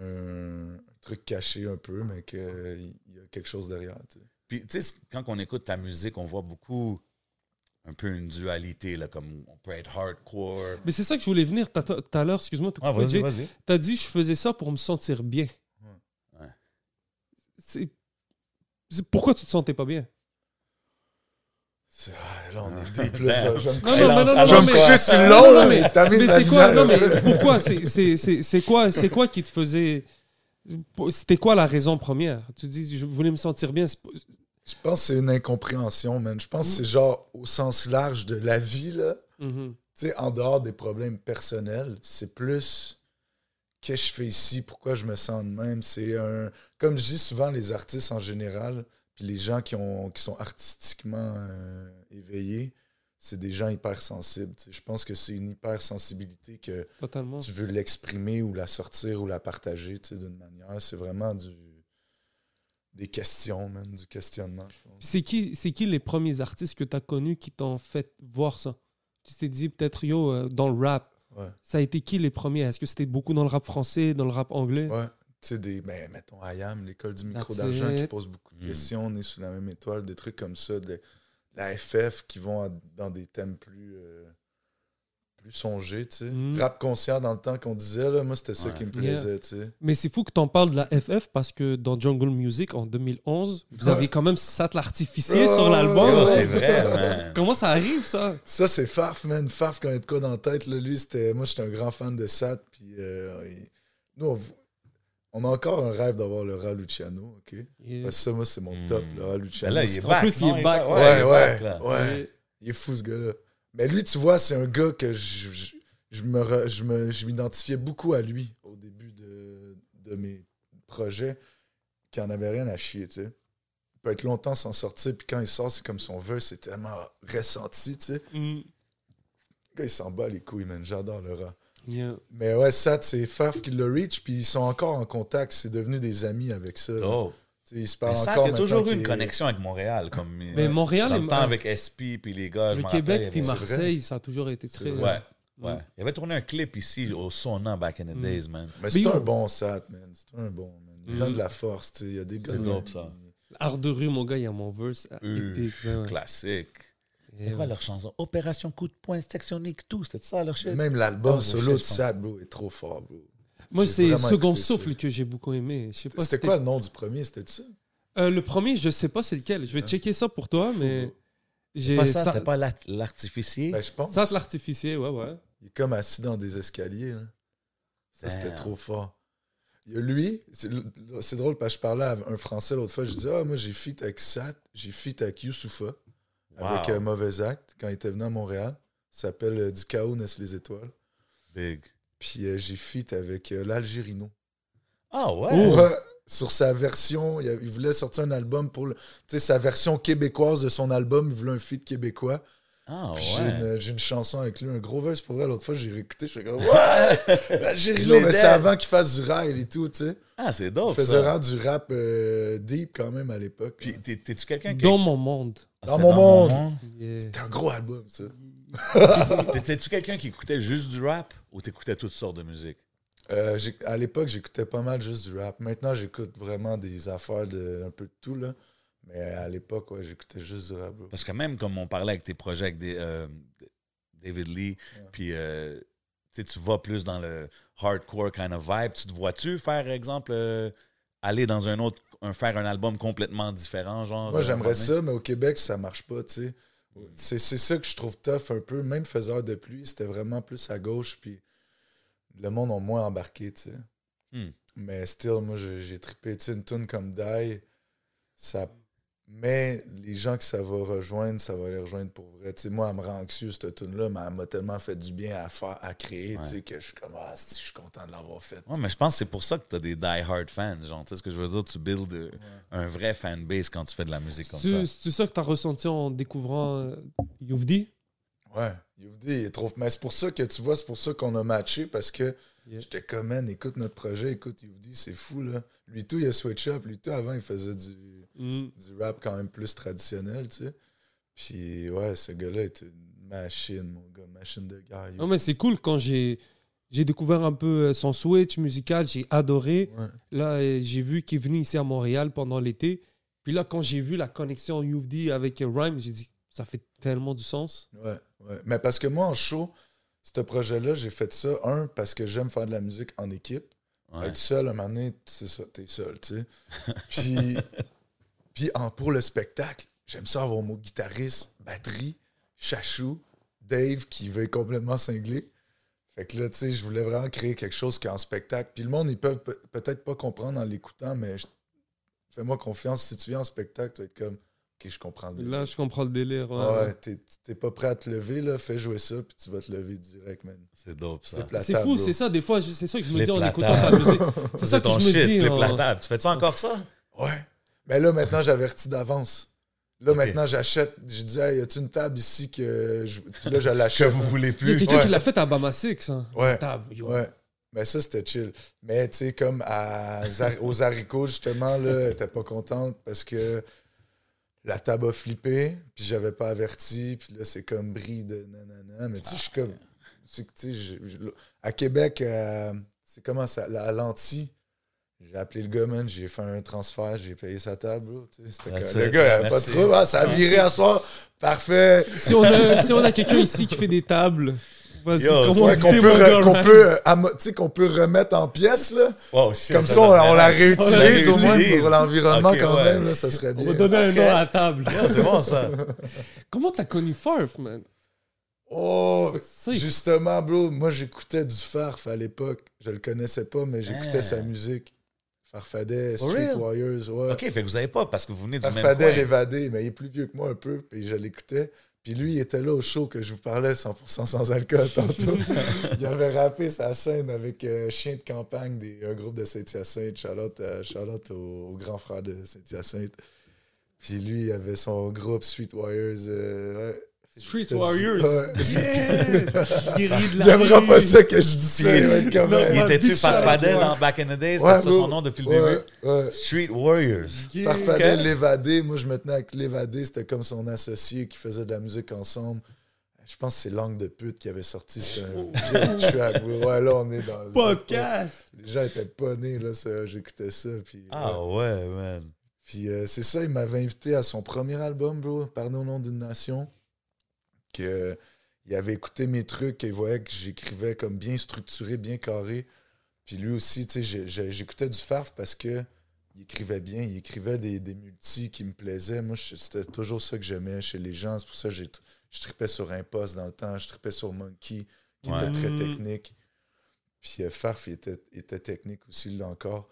un truc caché un peu, mais qu'il y a quelque chose derrière. tu sais. Puis, tu sais, quand on écoute ta musique, on voit beaucoup un peu une dualité, là, comme on peut être hardcore. Mais c'est ça que je voulais venir tout à- l'heure, excuse-moi. t'as Ah, vas-y, vas-y. T'as dit je faisais ça pour me sentir bien. Ouais. C'est... c'est- Pourquoi tu te sentais pas bien? C'est- ah, Là, on est deep, là. Je vais me Non, coucher- non, non, non, mais- sur là, mais- t'as mis c'est quoi, non, mais pourquoi? C'est, c'est, c'est, c'est quoi, c'est quoi qui te faisait... C'était quoi la raison première? Tu dis, je voulais me sentir bien. Je pense que c'est une incompréhension, man. Je pense que c'est genre au sens large de la vie, là. Mhm. Tu sais, en dehors des problèmes personnels, c'est plus qu'est-ce que je fais ici, pourquoi je me sens de même. C'est un. Comme je dis souvent, les artistes en général, puis les gens qui, ont, qui sont artistiquement euh, éveillés, c'est des gens hypersensibles. tu sais. Je pense que c'est une hypersensibilité que Totalement. tu veux l'exprimer ou la sortir ou la partager tu sais, d'une manière. C'est vraiment du des questions, même, du questionnement, je pense. C'est qui, c'est qui les premiers artistes que tu as connus qui t'ont fait voir ça? Tu t'es dit peut-être, yo, euh, dans le rap, Ouais. ça a été qui les premiers? Est-ce que c'était beaucoup dans le rap français, dans le rap anglais? Ouais. Tu sais, des, ben, mettons, IAM, l'école du micro d'argent, qui pose beaucoup de Mm. questions, on est sous la même étoile, des trucs comme ça, de la FF qui vont à- dans des thèmes plus, euh, plus songés, tu sais. Mm. Rap conscient dans le temps qu'on disait, là, moi, c'était ça Ouais. qui me Yeah. plaisait, tu sais. Mais c'est fou que tu en parles de la FF parce que dans Jungle Music en 2011, vous Ouais. avez quand même Sat l'artificier Oh, sur l'album. C'est vrai, man. Comment ça arrive ça? Ça, c'est Farf, man. Farf, quand il y a de quoi dans la tête, là, lui, c'était... Moi, j'étais un grand fan de Sat, puis euh, il- nous, on... on a encore un rêve d'avoir le rat Luciano, OK? Parce que ça, moi, c'est mon Mm. top, le rat Ben Luciano. là, il est En back. plus, il est back. Ouais, Ouais, ouais. Il est fou, ce gars-là. Mais lui, tu vois, c'est un gars que je, je, je me re- je me- je m'identifiais beaucoup à lui au début de, de mes projets, qui en avait rien à chier, tu sais. Il peut être longtemps sans sortir, puis quand il sort, c'est comme son vœu, c'est tellement ressenti, tu sais. Mm. Le gars, il s'en bat les couilles, man. J'adore le rat. Yeah. Mais ouais, ça, c'est Faf qui l'a reach, puis ils sont encore en contact. C'est devenu des amis avec ça. Oh. Ils se ça, encore il y a toujours eu une connexion avec Montréal. Comme, Mais Montréal dans le temps avec SP puis les gars, le Québec puis il. Marseille, ça a toujours été très. vrai. Ouais, ouais. Il avait tourné un clip ici au Sona back in the Mm. days, man. Mais c'est un bon sat, man. C'est un bon, man. Il Mm. donne de la force, tu sais. Il y a des gars. C'est ça. Art de rue, mon gars, il y a mon verse Euh, épique. Classique. C'est quoi ouais. leur chanson? Opération coup de poing, sectionnique, tout. C'était ça leur shit? Même l'album Ah, solo de Sat, bro, est trop fort, bro. Moi, c'est Second ça. Souffle que j'ai beaucoup aimé. C'était quoi le nom du premier? C'était ça? Euh, le premier, je sais pas c'est lequel. Je vais Hein? checker ça pour toi, mais j'ai Pas ça, ça- c'était pas l'art- l'artificier? Ben, je pense. ça, l'artificier, ouais, ouais. Il est comme assis dans des escaliers. là. Ça, c'était Damn. trop fort. Il y a lui, c'est drôle parce que je parlais à un Français l'autre fois. Je disais, ah, moi, j'ai feat avec Sat, j'ai feat avec Youssoufa, avec Wow. euh, Mauvais Acte, quand il était venu à Montréal. Ça s'appelle euh, Du chaos naissent les étoiles. Big. Puis euh, j'ai feat avec euh, l'Algérino. Ah ouais? Oh. Ouais, sur sa version, il, a- il voulait sortir un album pour le- sa version québécoise de son album. Il voulait un feat québécois. Ah J'ai ouais. une, j'ai une chanson avec lui, un gros verse pour vrai. L'autre fois, j'ai réécouté, je fais comme Ouais! <laughs> L'Algérino, mais c'est avant qu'il fasse du rail et tout, tu sais. Ah, c'est Il dope, faisait ça. rendre du rap euh, deep quand même à l'époque. Puis t'es- t'es-tu quelqu'un qui... Dans mon monde. Ah, Dans mon monde? Yeah. C'était un gros album, ça. <laughs> T'étais-tu quelqu'un qui écoutait juste du rap ou t'écoutais toutes sortes de musique? Euh, à l'époque, j'écoutais pas mal juste du rap. Maintenant, j'écoute vraiment des affaires de un peu de tout, là. Mais à l'époque, ouais, j'écoutais juste du rap. bro. Parce que même comme on parlait avec tes projets avec des, euh, David Lee, puis euh, tu vas plus dans le hardcore kind of vibe, tu te vois-tu faire, exemple, aller dans un autre, un, faire un album complètement différent, genre? Moi, j'aimerais ça, mais au Québec, ça marche pas, tu sais. C'est ça que je trouve tough un peu. Même Faiseur de pluie, c'était vraiment plus à gauche, puis le monde a moins embarqué, tu sais. Hmm. Mais still, moi, j'ai j'ai trippé, tu sais, une tune comme Die, ça... Mais les gens que ça va rejoindre, ça va les rejoindre pour vrai. Tu sais, moi, elle me rend anxieux, cette tune-là, mais elle m'a tellement fait du bien à faire, à créer, tu sais, Ouais. que je suis comme, ah, si, je suis content de l'avoir fait. Ouais, mais je pense que c'est pour ça que tu as des die-hard fans. Genre, tu sais ce que je veux dire? Tu builds euh, un vrai fanbase quand tu fais de la musique comme C'est ça. c'est ça que tu as ressenti en découvrant euh, Youvdi? Ouais, UFD, il est trop. Mais c'est pour ça que tu vois, c'est pour ça qu'on a matché parce que Yeah. j'étais comme, man, écoute notre projet, écoute UFD, c'est fou, là. Lui, tout, il a switch up. Lui, tout, avant, il faisait du, Mm. du rap quand même plus traditionnel, tu sais. Puis, ouais, ce gars-là était une machine, mon gars, machine de guerre. Non, mais c'est cool quand j'ai. J'ai découvert un peu euh, son switch musical, j'ai adoré. Ouais. Là, euh, j'ai vu qu'il est venu ici à Montréal pendant l'été. Puis là, quand j'ai vu la connexion UFD avec euh, Rhyme, j'ai dit, ça fait tellement du sens. Ouais, ouais. Mais parce que moi, en show, ce projet-là, j'ai fait ça, un, parce que j'aime faire de la musique en équipe. Ouais. Être seul, à un moment donné, c'est ça, t'es seul, tu sais. <laughs> Puis, puis en, pour le spectacle, j'aime ça avoir mon guitariste, batterie, chachou, Dave qui veut complètement cingler. Fait que là, tu sais, je voulais vraiment créer quelque chose qui est en spectacle. Puis le monde, ils peuvent pe- peut-être pas comprendre en l'écoutant, mais je- fais-moi confiance. Si tu viens en spectacle, tu vas être comme, OK, je comprends le délire. Là, je comprends le délire. ouais. Ouais, t'es- t'es pas prêt à te lever, là, fais jouer ça, puis tu vas te lever direct, man. C'est dope, ça. C'est fou, c'est ça. Des fois, c'est ça que je me dis en écoutant ta musique. <laughs> C'est ça que ton je me shit, dis. table. Tu fais-tu encore ça? Ouais. Mais là, maintenant, j'avertis d'avance. Là, maintenant, j'achète. Je dis, hey, y a-tu une table ici que. Je... Puis là, je <laughs> Que l'achète. vous voulez Il y a plus. quelqu'un Ouais. qui l'a fait à Bama Six. Hein. Ouais. Table, yo. Ouais. Mais ça, c'était chill. Mais, tu sais, comme à aux haricots, justement, là, elle était pas contente parce que la table a flippé, puis j'avais pas averti, puis là, c'est comme bris de nanana. Mais, tu sais, je suis comme. tu sais, à Québec, euh, c'est comment ça, la lentille. J'ai appelé le gars, man, j'ai fait un transfert, j'ai payé sa table, bro. tu sais, c'était le gars, il avait pas de trouble, ah, ça a viré à soir. Parfait. Si on a, si on a quelqu'un ici qui fait des tables, vas-y, Yo, comment Ouais, qu'on peut, re- qu'on peut, euh, amo- tu sais, qu'on peut remettre en pièces, là. Oh, shit, Comme ça, on, on la réutilise au moins pour l'environnement quand ouais. même, là, ça serait On bien. va donner un nom à la table. Yeah, c'est bon, ça. <laughs> Comment t'as connu Farf, man? Oh, justement, bro, moi j'écoutais du Farf à l'époque. Je le connaissais pas, mais j'écoutais Ah. sa musique. Farfadet, Street real? Warriors, ouais. OK, fait que vous savez pas parce que vous venez du même Farfadet coin. évadé, mais il est plus vieux que moi un peu, puis je l'écoutais. Puis lui, il était là au show que je vous parlais 100% sans alcool tantôt. <laughs> il avait rappé sa scène avec euh, Chien de campagne, des, un groupe de Saint-Hyacinthe. Charlotte, Charlotte au, au grand frère de Saint-Hyacinthe. Puis lui, il avait son groupe Street Warriors. euh, ouais. Street Warriors. Ouais. <laughs> Yeah! Il rit de la Il aimera rue. pas ça que je dis ça. Il était-tu Farfadel dans Back in the Days? Ouais, C'était ça son nom depuis le ouais, début? ouais. Street Warriors. Yeah. Farfadet, Ok. l'évadé. Moi, je me tenais avec l'évadé. C'était comme son associé qui faisait de la musique ensemble. Je pense que c'est Langue de pute qui avait sorti ce vieil track. bro. Ouais, là, on est dans le Podcast! Les gens étaient pas nés, là. J'écoutais ça. Puis, Ah ouais. ouais, man. Puis euh, c'est ça, il m'avait invité à son premier album, bro, Parler au nom d'une nation. Que, euh, il avait écouté mes trucs et il voyait que j'écrivais comme bien structuré, bien carré. Puis lui aussi, tu sais, j'écoutais du farf parce que il écrivait bien, il écrivait des, des multis qui me plaisaient. Moi, c'était toujours ça que j'aimais chez les gens. C'est pour ça que j'ai- je tripais sur Impost dans le temps, je tripais sur Monkey, qui Ouais. était très Mm. technique. Puis euh, Farf, il était, il était technique aussi, là encore.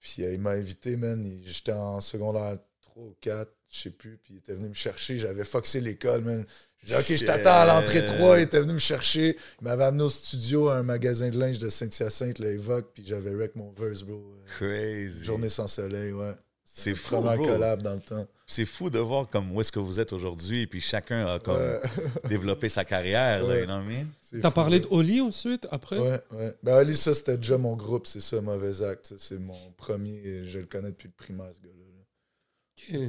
Puis euh, il m'a invité, man. J'étais en secondaire 3 ou 4, je sais plus. Puis il était venu me chercher. J'avais foxé l'école, man. J'ai dit, OK, je t'attends à l'entrée 3. Il était venu me chercher. Il m'avait amené au studio à un magasin de linge de Saint-Hyacinthe, le Evoque. Puis j'avais wreck mon verse, bro. Crazy. Journée sans soleil, ouais. C'est fou, Première bro. collab dans le temps. C'est fou de voir comme où est-ce que vous êtes aujourd'hui, puis chacun a comme Ouais. <laughs> développé sa carrière, là, Ouais. you know what I mean? C'est T'as parlé là. de Oli ensuite, après? Ouais, ouais. Ben, Ali, ça, c'était déjà mon groupe, c'est ça, Mauvais Acte. C'est mon premier. Je le connais depuis le primaire, ce gars-là. là.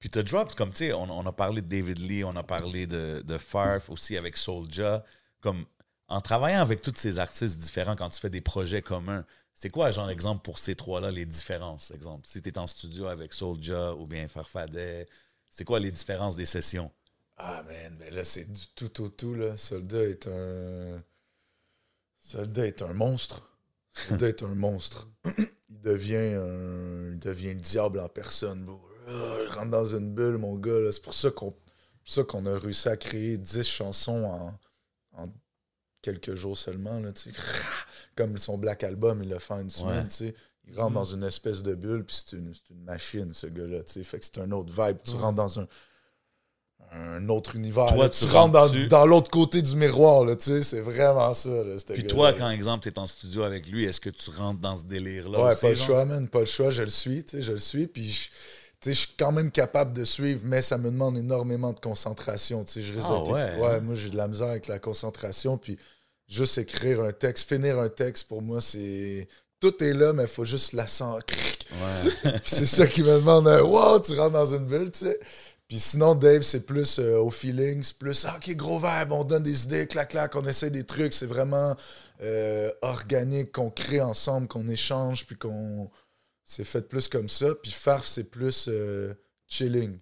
Puis t'as drop, comme tu sais, on, a parlé de David Lee, on a parlé de, Farf aussi avec Soulja. Comme en travaillant avec tous ces artistes différents quand tu fais des projets communs, c'est quoi, genre, exemple pour ces trois-là, les différences? Exemple, si tu es en studio avec Soulja ou bien Farfadet, c'est quoi les différences des sessions? Ah, man, mais là, c'est du tout au tout, là. Soldat est un. Soldat est un monstre. Soldat est un monstre. <clears throat> Il devient un. Il devient le diable en personne, bro. Ah, Il rentre dans une bulle, mon gars. C'est pour ça qu'on qu'on a réussi à créer 10 chansons en, en quelques jours seulement, là. <laughs> Comme son Black Album, il l'a fait en une semaine, Ouais. Il rentre dans une espèce de bulle, puis c'est une, une machine, ce gars-là. Fait que c'est un autre vibe. Tu rentres dans un un autre univers. Toi, là. tu tu rentres dans, dans l'autre côté du miroir, là, tu sais, c'est vraiment ça. Là, Puis toi, quand exemple, tu es en studio avec lui, est-ce que tu rentres dans ce délire-là? Ouais, pas le choix, man, pas le choix, je le suis, je le suis, puis je- je suis quand même capable de suivre, mais ça me demande énormément de concentration. Je risque Ah ouais, ouais, hein? moi, j'ai de la misère avec la concentration. Puis juste écrire un texte, finir un texte, pour moi, c'est. Tout est là, mais il faut juste la sentir. Ouais. C'est ça qui me demande un wow, tu rentres dans une bulle, tu sais. Puis sinon, Dave, c'est plus euh, au feeling, c'est plus ah, ok, gros verbe, on donne des idées, clac, clac, on essaie des trucs. C'est vraiment euh, organique, qu'on crée ensemble, qu'on échange, puis qu'on. C'est fait plus comme ça. Puis Farf, c'est plus euh, chilling.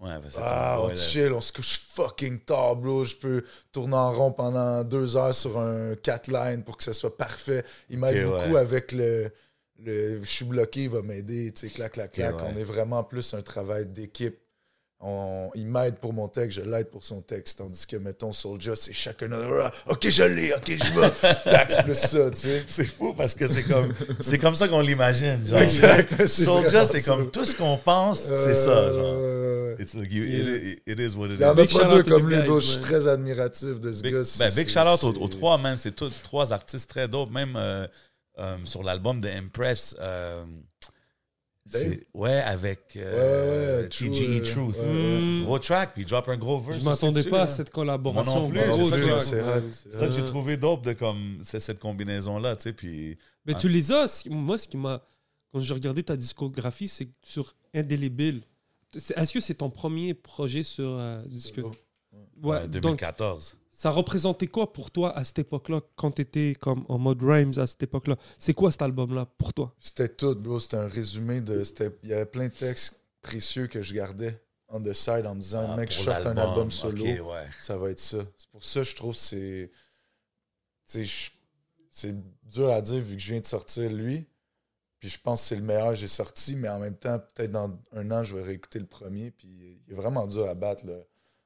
Ouais, c'est Ah, on là. chill, on se couche fucking tard, bro. Je peux tourner en rond pendant deux heures sur un cat line pour que ce soit parfait. Il m'aide beaucoup ouais. avec le, le. Je suis bloqué, il va m'aider, tu sais, clac, clac, clac. On est vraiment plus un travail d'équipe. On- il m'aide pour mon texte, je l'aide pour son texte. Tandis que, mettons, Soulja, c'est chacun. Ah, Ok, je l'ai, ok, je vais. Taxe plus ça, tu sais. C'est fou parce que c'est comme c'est comme ça qu'on l'imagine. Genre. Exact. vraiment c'est ça. comme tout ce qu'on pense, c'est Euh, ça. Genre. It's like you- it, it is what it Il y en is. a Big pas shout deux out to comme lui, bro. Je suis man. très admiratif de ce Big, gars. ben, C'est- big shout out aux trois, man. C'est tous trois artistes très dope. Même euh, euh, sur l'album de Impress. Ouais, avec euh, Ouais, ouais, TGE Truth. euh. Gros track, puis il drop un gros verse. Je m'attendais pas à cette collaboration. Moi non plus, c'est ça que j'ai- trouvé dope de comme c'est cette combinaison-là, tu sais. Puis Mais tu les as. Moi, ce qui m'a. Quand j'ai regardé ta discographie, c'est sur Indélébile. Est-ce que c'est ton premier projet sur euh, disque? Oh. Ouais, euh, donc 2014. Ça représentait quoi pour toi à cette époque-là, quand tu étais comme en mode rhymes à cette époque-là? C'est quoi cet album-là pour toi? C'était tout, bro. C'était un résumé de. c'était- Il y avait plein de textes précieux que je gardais on the side en me disant, Ah, mec, je sorte un album solo, ouais. ça va être ça. C'est pour ça que je trouve que c'est. C'est dur à dire vu que je viens de sortir lui. Puis je pense que c'est le meilleur que j'ai sorti, mais en même temps, peut-être dans un an, je vais réécouter le premier. Puis il est vraiment dur à battre. Là.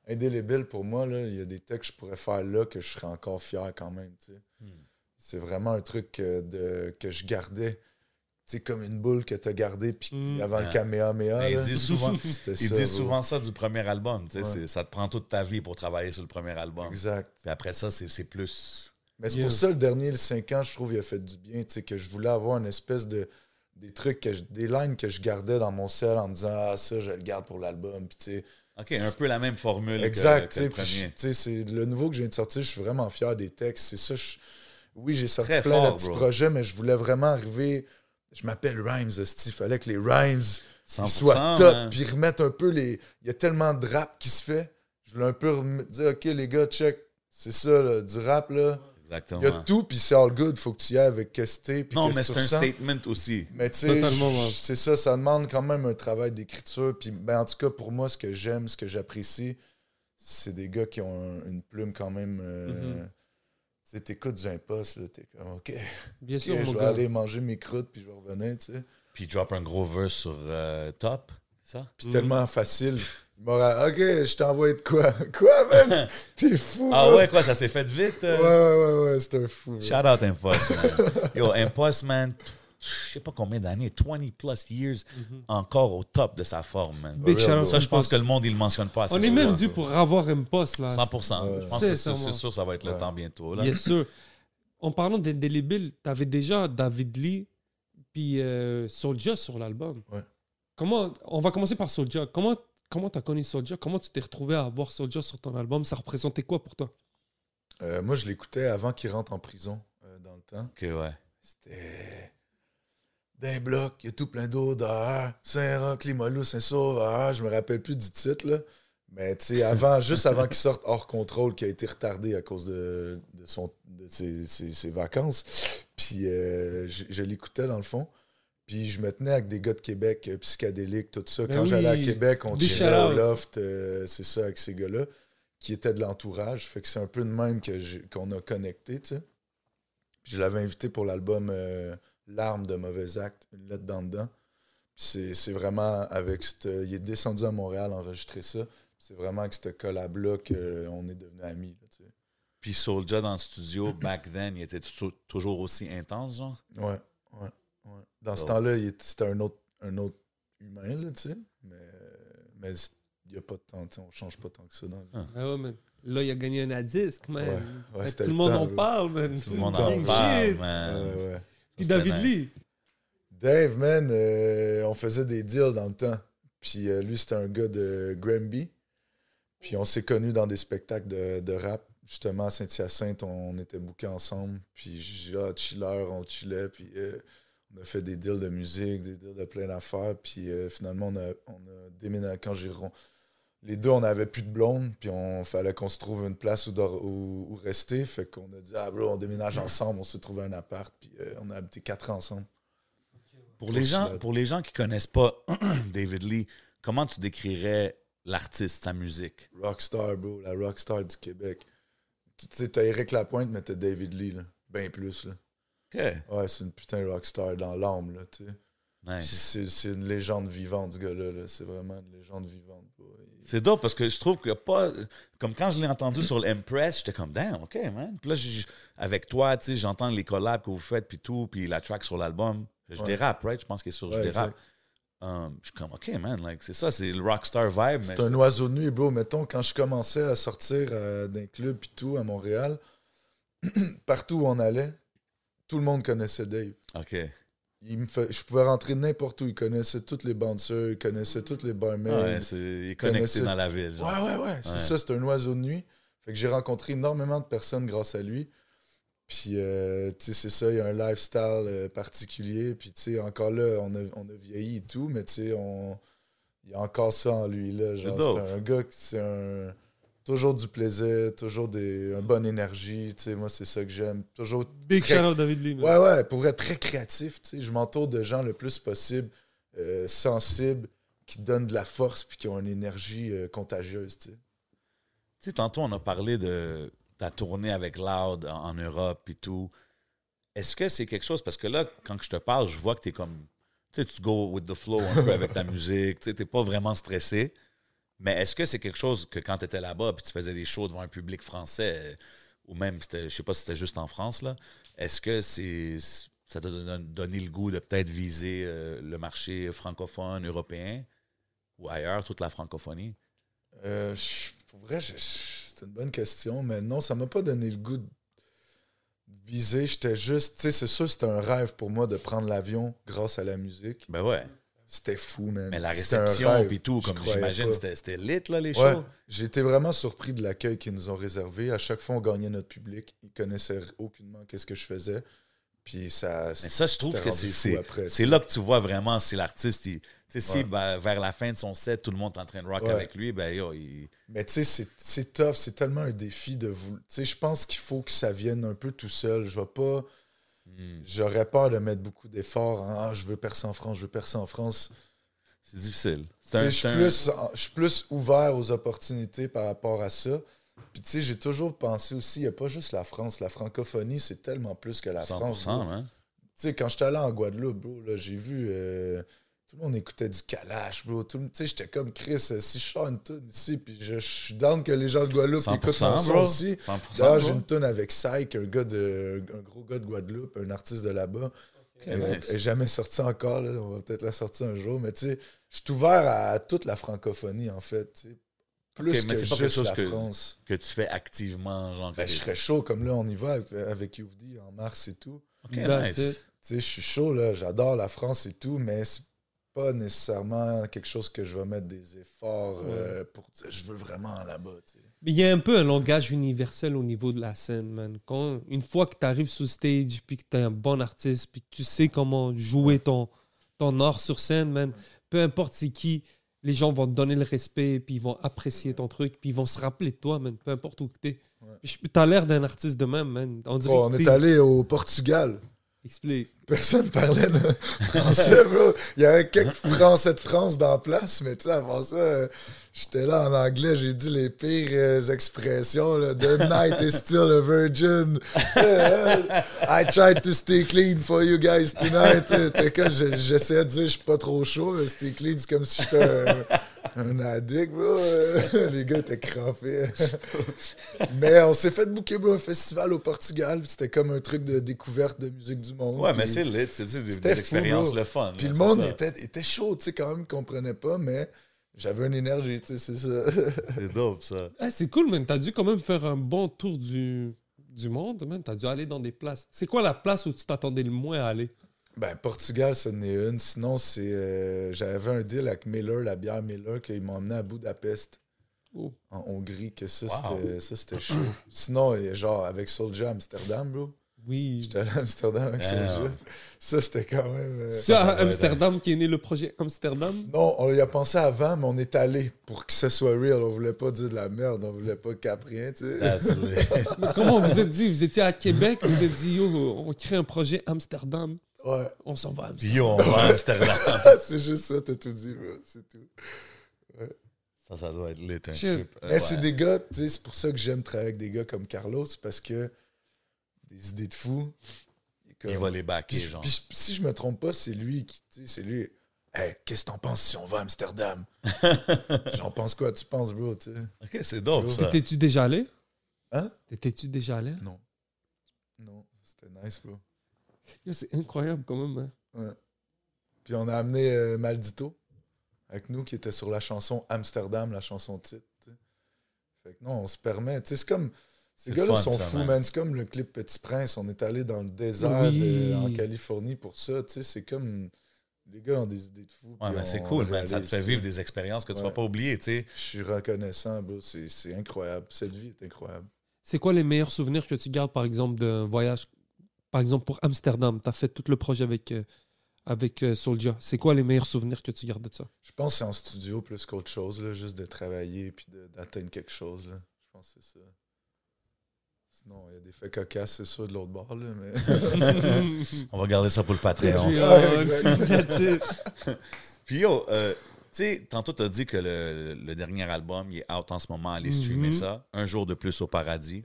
Indélébile pour moi, là, il y a des textes que je pourrais faire là que je serais encore fier quand même. tu sais. Hmm. C'est vraiment un truc euh, de, que je gardais. Sais, comme une boule que tu as gardée puis Mm. avant le Ouais. Kamehameha. Là. disent souvent, ils ça, disent bro. souvent ça du premier album. Ouais. c'est- Ça te prend toute ta vie pour travailler sur le premier album. Exact. Puis après ça, c'est c'est plus. Mais c'est Yeah. pour ça, le dernier, le 5 ans, je trouve, il a fait du bien. Tu sais, que je voulais avoir une espèce de. Des trucs, que je- des lines que je gardais dans mon sel en me disant, ah, ça, je le garde pour l'album. Puis, tu sais, OK, un peu la même formule Exact. que, le c'est le nouveau que je viens de sortir, je suis vraiment fier des textes. C'est ça. je- oui, j'ai sorti Très plein fort, de petits bro. projets, mais je voulais vraiment arriver. Je m'appelle Rhymes, Steve. Il fallait que les Rhymes 100%, ils soient top, man. puis remettre un peu les. Il y a tellement de rap qui se fait. Je voulais un peu dire, OK, les gars, check. C'est ça, là, du rap, là. Exactement. Il y a tout, puis c'est all good. Faut que tu y ailles avec qu'est-ce que t'es, puis non, mais c'est un statement aussi. Mais tu sais, c'est ça, ça demande quand même un travail d'écriture. Puis, ben, en tout cas, pour moi, ce que j'aime, ce que j'apprécie, c'est des gars qui ont un- une plume quand même. euh, Mhm. Tu sais, t'écoutes du imposte, là, t'es comme, OK, Bien sûr, mon je vais gars. aller manger mes croûtes, puis je vais revenir, tu sais. Puis drop un gros verse sur euh, Top, ça? Puis tellement facile. M'aurait, OK, je t'envoie de quoi? <laughs> Quoi, man? <laughs> T'es fou, Ah ouais, quoi, ça s'est fait vite? euh? Ouais, ouais, ouais, ouais, c'est un fou. bro. Shout out Impost, man. <laughs> Yo, Impost, man, je sais pas combien d'années, 20 plus years, Mhm. encore au top de sa forme, man. Big shout out. Ça, je pense Impost. que le monde, il le mentionne pas assez On est souvent. même dû pour avoir un poste là. 100%. Ouais. Je pense que c'est sûr ça va être le temps bientôt. Là. Bien sûr. En parlant d'Indélébile, tu avais déjà David Lee puis euh, Soulja sur l'album. Ouais. Comment On va commencer par Soulja. Comment comment tu as connu Soulja Comment tu t'es retrouvé à avoir Soulja sur ton album? Ça représentait quoi pour toi? Euh, moi, je l'écoutais avant qu'il rentre en prison, euh, dans le temps. Ok, ouais. C'était d'un bloc, il y a tout plein d'odeurs. Saint-Roch, Limolou, Saint-Sauveur. Je me rappelle plus du titre, là. Mais tu sais, avant, <laughs> juste avant qu'il sorte hors contrôle, qui a été retardé à cause de, de, son, de ses, ses- ses vacances. Puis euh, je, je l'écoutais dans le fond. Puis je me tenais avec des gars de Québec, euh, psychédéliques, tout ça. Ben Quand j'allais à. Québec, on chillait au loft, euh, c'est ça, avec ces gars-là, qui étaient de l'entourage. Fait que c'est un peu de même qu'on a connecté, tu sais. Puis je l'avais invité pour l'album euh, L'arme de mauvais actes, une lettre dans dedans. Puis c'est, c'est vraiment avec cette. Il est descendu à Montréal enregistrer ça. C'est vraiment avec cette collab-là qu'on est devenus amis. là, tu sais. Puis Soulja dans le studio, back then, il était tou- toujours aussi intense, genre? Ouais, ouais. Dans ce Oh. temps-là, c'était un autre, un autre humain, là, tu sais. Mais, mais il y a pas de temps, tu sais, on change pas tant que ça dans vie. Ah ouais, man. Là, il a gagné un à disque, man. Ouais, ouais, tout le le monde temps, en parle, man. Tout le monde en shit. parle, man. ouais. Puis David. Lee. Dave, man, euh, on faisait des deals dans le temps. Puis euh, lui, c'était un gars de Granby. Puis on s'est connus dans des spectacles de, de rap. Justement, à Saint-Hyacinthe, on était bookés ensemble. Puis j'ai dit, ah, chiller, on chillait. Puis euh, on a fait des deals de musique, des deals de plein d'affaires. Puis euh, finalement, on a, on a déménagé. Quand j'ai. Les deux, on n'avait plus de blonde. Puis on fallait qu'on se trouve une place où, dor- où- où rester. Fait qu'on a dit, ah, bro, on déménage ensemble. On s'est trouvé un appart. Puis euh, on a habité quatre ans ensemble. Pour les, gens, Grosse pour les gens qui connaissent pas <clears throat> David Lee, comment tu décrirais l'artiste, sa musique? Rockstar, bro, la rockstar du Québec. Tu sais, t'as Eric Lapointe, mais t'as David Lee, là. Ben plus, là. Ouais, c'est une putain de rockstar dans l'âme, là, tu sais. Puis Nice. C'est une légende vivante, ce gars-là, là. C'est vraiment une légende vivante, C'est dope parce que je trouve qu'il n'y a pas. Comme quand je l'ai entendu sur l'Empress, j'étais comme, damn, OK, man. Puis là, avec toi, tu sais, j'entends les collabs que vous faites, puis tout, puis la track sur l'album. Je Ouais. dérape, right? Je pense qu'il est sur Je Ouais, dérape. exact. Um, je suis comme, OK, man, like, c'est ça, c'est le rockstar vibe. C'est un oiseau de nuit, bro. Mettons, quand je commençais à sortir euh, d'un club et tout à Montréal, <clears throat> partout où on allait, tout le monde connaissait Dave. OK. Il me fait, je pouvais rentrer n'importe où. Il connaissait toutes les bouncers, il connaissait toutes les barmaids. Ouais, c'est- il est connecté connaissait- dans la ville. genre. Ouais, ouais, ouais. C'est ça, c'est un oiseau de nuit. Fait que j'ai rencontré énormément de personnes grâce à lui. Puis, euh, tu sais, c'est ça, il y a un lifestyle euh, particulier. Puis, tu sais, encore là, on a, on a vieilli et tout, mais tu sais, on... il y a encore ça en lui, là. Genre, dope. c'est un gars qui, c'est un... Toujours du plaisir, toujours des... une bonne énergie, tu sais, moi, c'est ça que j'aime. Toujours Big Très- shout out David Lee. man. Ouais, ouais, pour être très créatif, tu sais, je m'entoure de gens le plus possible, euh, sensibles, qui donnent de la force puis qui ont une énergie euh, contagieuse, tu sais. Tu sais, tantôt, on a parlé de ta tournée avec Loud en, en Europe et tout. Est-ce que c'est quelque chose, parce que là, quand je te parle, je vois que tu es comme, tu sais, tu go with the flow un peu avec ta <laughs> musique, tu sais, t'es pas vraiment stressé. Mais est-ce que c'est quelque chose que quand tu étais là-bas puis tu faisais des shows devant un public français, euh, ou même, je sais pas si c'était juste en France, là, est-ce que c'est ça t'a don- donné le goût de peut-être viser euh, le marché francophone, européen, ou ailleurs, toute la francophonie? Euh, je- pour vrai, c'est une bonne question, mais non, ça m'a pas donné le goût de viser. J'étais juste, tu sais, c'est sûr, c'était un rêve pour moi de prendre l'avion grâce à la musique. Ben ouais. C'était fou, man. Mais la réception puis tout, comme j'imagine, c'était lit, là, les Ouais, shows? été vraiment surpris de l'accueil qu'ils nous ont réservé. À chaque fois, on gagnait notre public. Ils connaissaient aucunement qu'est-ce que je faisais. Puis ça. Mais ça, je trouve que c'est- fou c'est après, c'est là que tu vois vraiment si l'artiste, tu sais, si ben, vers la fin de son set, tout le monde est en train de rock Ouais. avec lui, ben yo, il... Mais tu sais, c'est- c'est tough, c'est tellement un défi de vous. Tu sais, je pense qu'il faut que ça vienne un peu tout seul. Je vais pas. Hmm, J'aurais peur de mettre beaucoup d'efforts. en, Ah, je veux percer en France, je veux percer en France. c'est difficile. Je suis plus, ouvert aux opportunités par rapport à ça. Puis tu sais, j'ai toujours pensé aussi, il n'y a pas juste la France. La francophonie, c'est tellement plus que la 100%, France. hein. Tu sais, quand j'étais allé en Guadeloupe, bro, j'ai vu. euh, tout le monde écoutait du Kalash, bro. Tout le- Tu sais, j'étais comme Chris, euh, si je sors une tune ici, puis je, je suis down que les gens de Guadeloupe 100%, écoutent mon son aussi. 100%, D'ailleurs, j'ai une tune avec Syke, un gars de, un gros gars de Guadeloupe, un artiste de là-bas. Elle nice. elle est jamais sortie encore, là. on va peut-être la sortir un jour, mais tu sais, je suis ouvert à toute la francophonie, en fait. tu sais. Plus Ok, mais que c'est pas quelque juste chose la que- France. Que tu fais activement, genre... Ben, que- je serais chaud, comme là, on y va avec, Youvdi en mars et tout. Ok, That's nice. Tu sais, je suis chaud, là. J'adore la France et tout, mais c'est pas nécessairement quelque chose que je vais mettre des efforts euh, pour dire je veux vraiment là-bas, tu sais. Mais il y a un peu un langage universel au niveau de la scène, man. Quand, une fois que tu arrives sur stage, puis que tu es un bon artiste, puis que tu sais comment jouer ton, ton art sur scène, man, peu importe c'est qui, les gens vont te donner le respect, puis ils vont apprécier ton truc, puis ils vont se rappeler de toi, man, peu importe où tu es. Ouais. T'as l'air d'un artiste de même, man. On dirait on est allé au Portugal. Explique. Personne parlait de <laughs> français, bro. Il y avait quelques Français de France dans la place, mais tu sais, avant ça, euh, j'étais là en anglais, j'ai dit les pires euh, expressions. Là. The night is still a virgin. Euh, I tried to stay clean for you guys tonight. J'essayais de dire je suis pas trop chaud, mais stay clean, c'est comme si j'étais un, un addict, bro. Les gars étaient crampés. mais on s'est fait booker, bro, un festival au Portugal. C'était comme un truc de découverte de musique du monde. Ouais, mais puis- c'est lit, c'est des, expériences le fun. puis là, le monde était, était chaud, tu sais, quand même, ils comprenaient pas, mais j'avais une énergie, tu sais, c'est ça. <laughs> C'est dope, ça. Ah, c'est cool, man. T'as dû quand même faire un bon tour du, du monde, man. T'as dû aller dans des places. C'est quoi la place où tu t'attendais le moins à aller? Ben, Portugal, ça en est une. Sinon, c'est. euh, J'avais un deal avec Miller, la bière Miller, qu'ils m'ont emmené à Budapest, Oh. en Hongrie, que ça, Wow. c'était ça, c'était chaud. Sinon, genre, avec Soulja Amsterdam, bro. Oui. J'étais allé à Amsterdam avec Ah. Soulja. Ça, c'était quand même. euh, C'est ça à doit être- Amsterdam qui est né le projet Amsterdam? Non, on y a pensé avant, mais on est allé pour que ce soit real. On voulait pas dire de la merde, on voulait pas cap rien, tu sais. It. <laughs> Mais comment vous êtes dit? Vous étiez à Québec, vous êtes dit, yo, on crée un projet Amsterdam, Ouais, on s'en va à Puis Amsterdam. yo, on va à Amsterdam. <laughs> c'est juste ça, t'as tout dit, bro. C'est tout. Ça, ça doit être lit, un Shit. trip. Euh, Mais c'est des gars, tu sais, c'est pour ça que j'aime travailler avec des gars comme Carlos, parce que des idées de fou. il est comme- Il va les backer, Puis, genre. puis si je me trompe pas, c'est lui qui, tu sais, c'est lui. Hey, qu'est-ce que t'en penses si on va à Amsterdam? <laughs> J'en pense quoi, tu penses, bro, tu sais? Ok, c'est dope, ça. T'étais-tu déjà allé? Hein? T'étais-tu déjà allé? Non. Non, c'était nice, bro. C'est incroyable quand même. hein. Ouais. Puis on a amené euh, Maldito avec nous, qui était sur la chanson Amsterdam, la chanson titre. Fait que non, on se permet. Tu sais, c'est comme. Ces gars-là sont fous, man. C'est comme le clip Petit Prince. On est allé dans le désert Oui. de- en Californie pour ça. Tu sais, c'est comme. Les gars ont des idées de fous. Ouais, mais c'est cool, man. Ça te fait vivre des expériences que tu vas Ouais. pas oublier, tu sais. Je suis reconnaissant, bro. C'est incroyable. Cette vie est incroyable. C'est quoi les meilleurs souvenirs que tu gardes, par exemple, d'un voyage Par exemple, pour Amsterdam, tu as fait tout le projet avec, euh, avec euh, Soulja. C'est quoi les meilleurs souvenirs que tu gardes de ça? Je pense que c'est en studio plus qu'autre chose, là, juste de travailler puis de- d'atteindre quelque chose. Là. Je pense que c'est ça. Sinon, il y a des faits cocasses, c'est sûr, de l'autre bord, là, mais. <laughs> On va garder ça pour le Patreon. <laughs> Ouais. <laughs> Puis yo, euh, tu sais, tantôt tu as dit que le, le dernier album, il est out en ce moment, allez streamer Mhm. ça. Un jour de plus au paradis.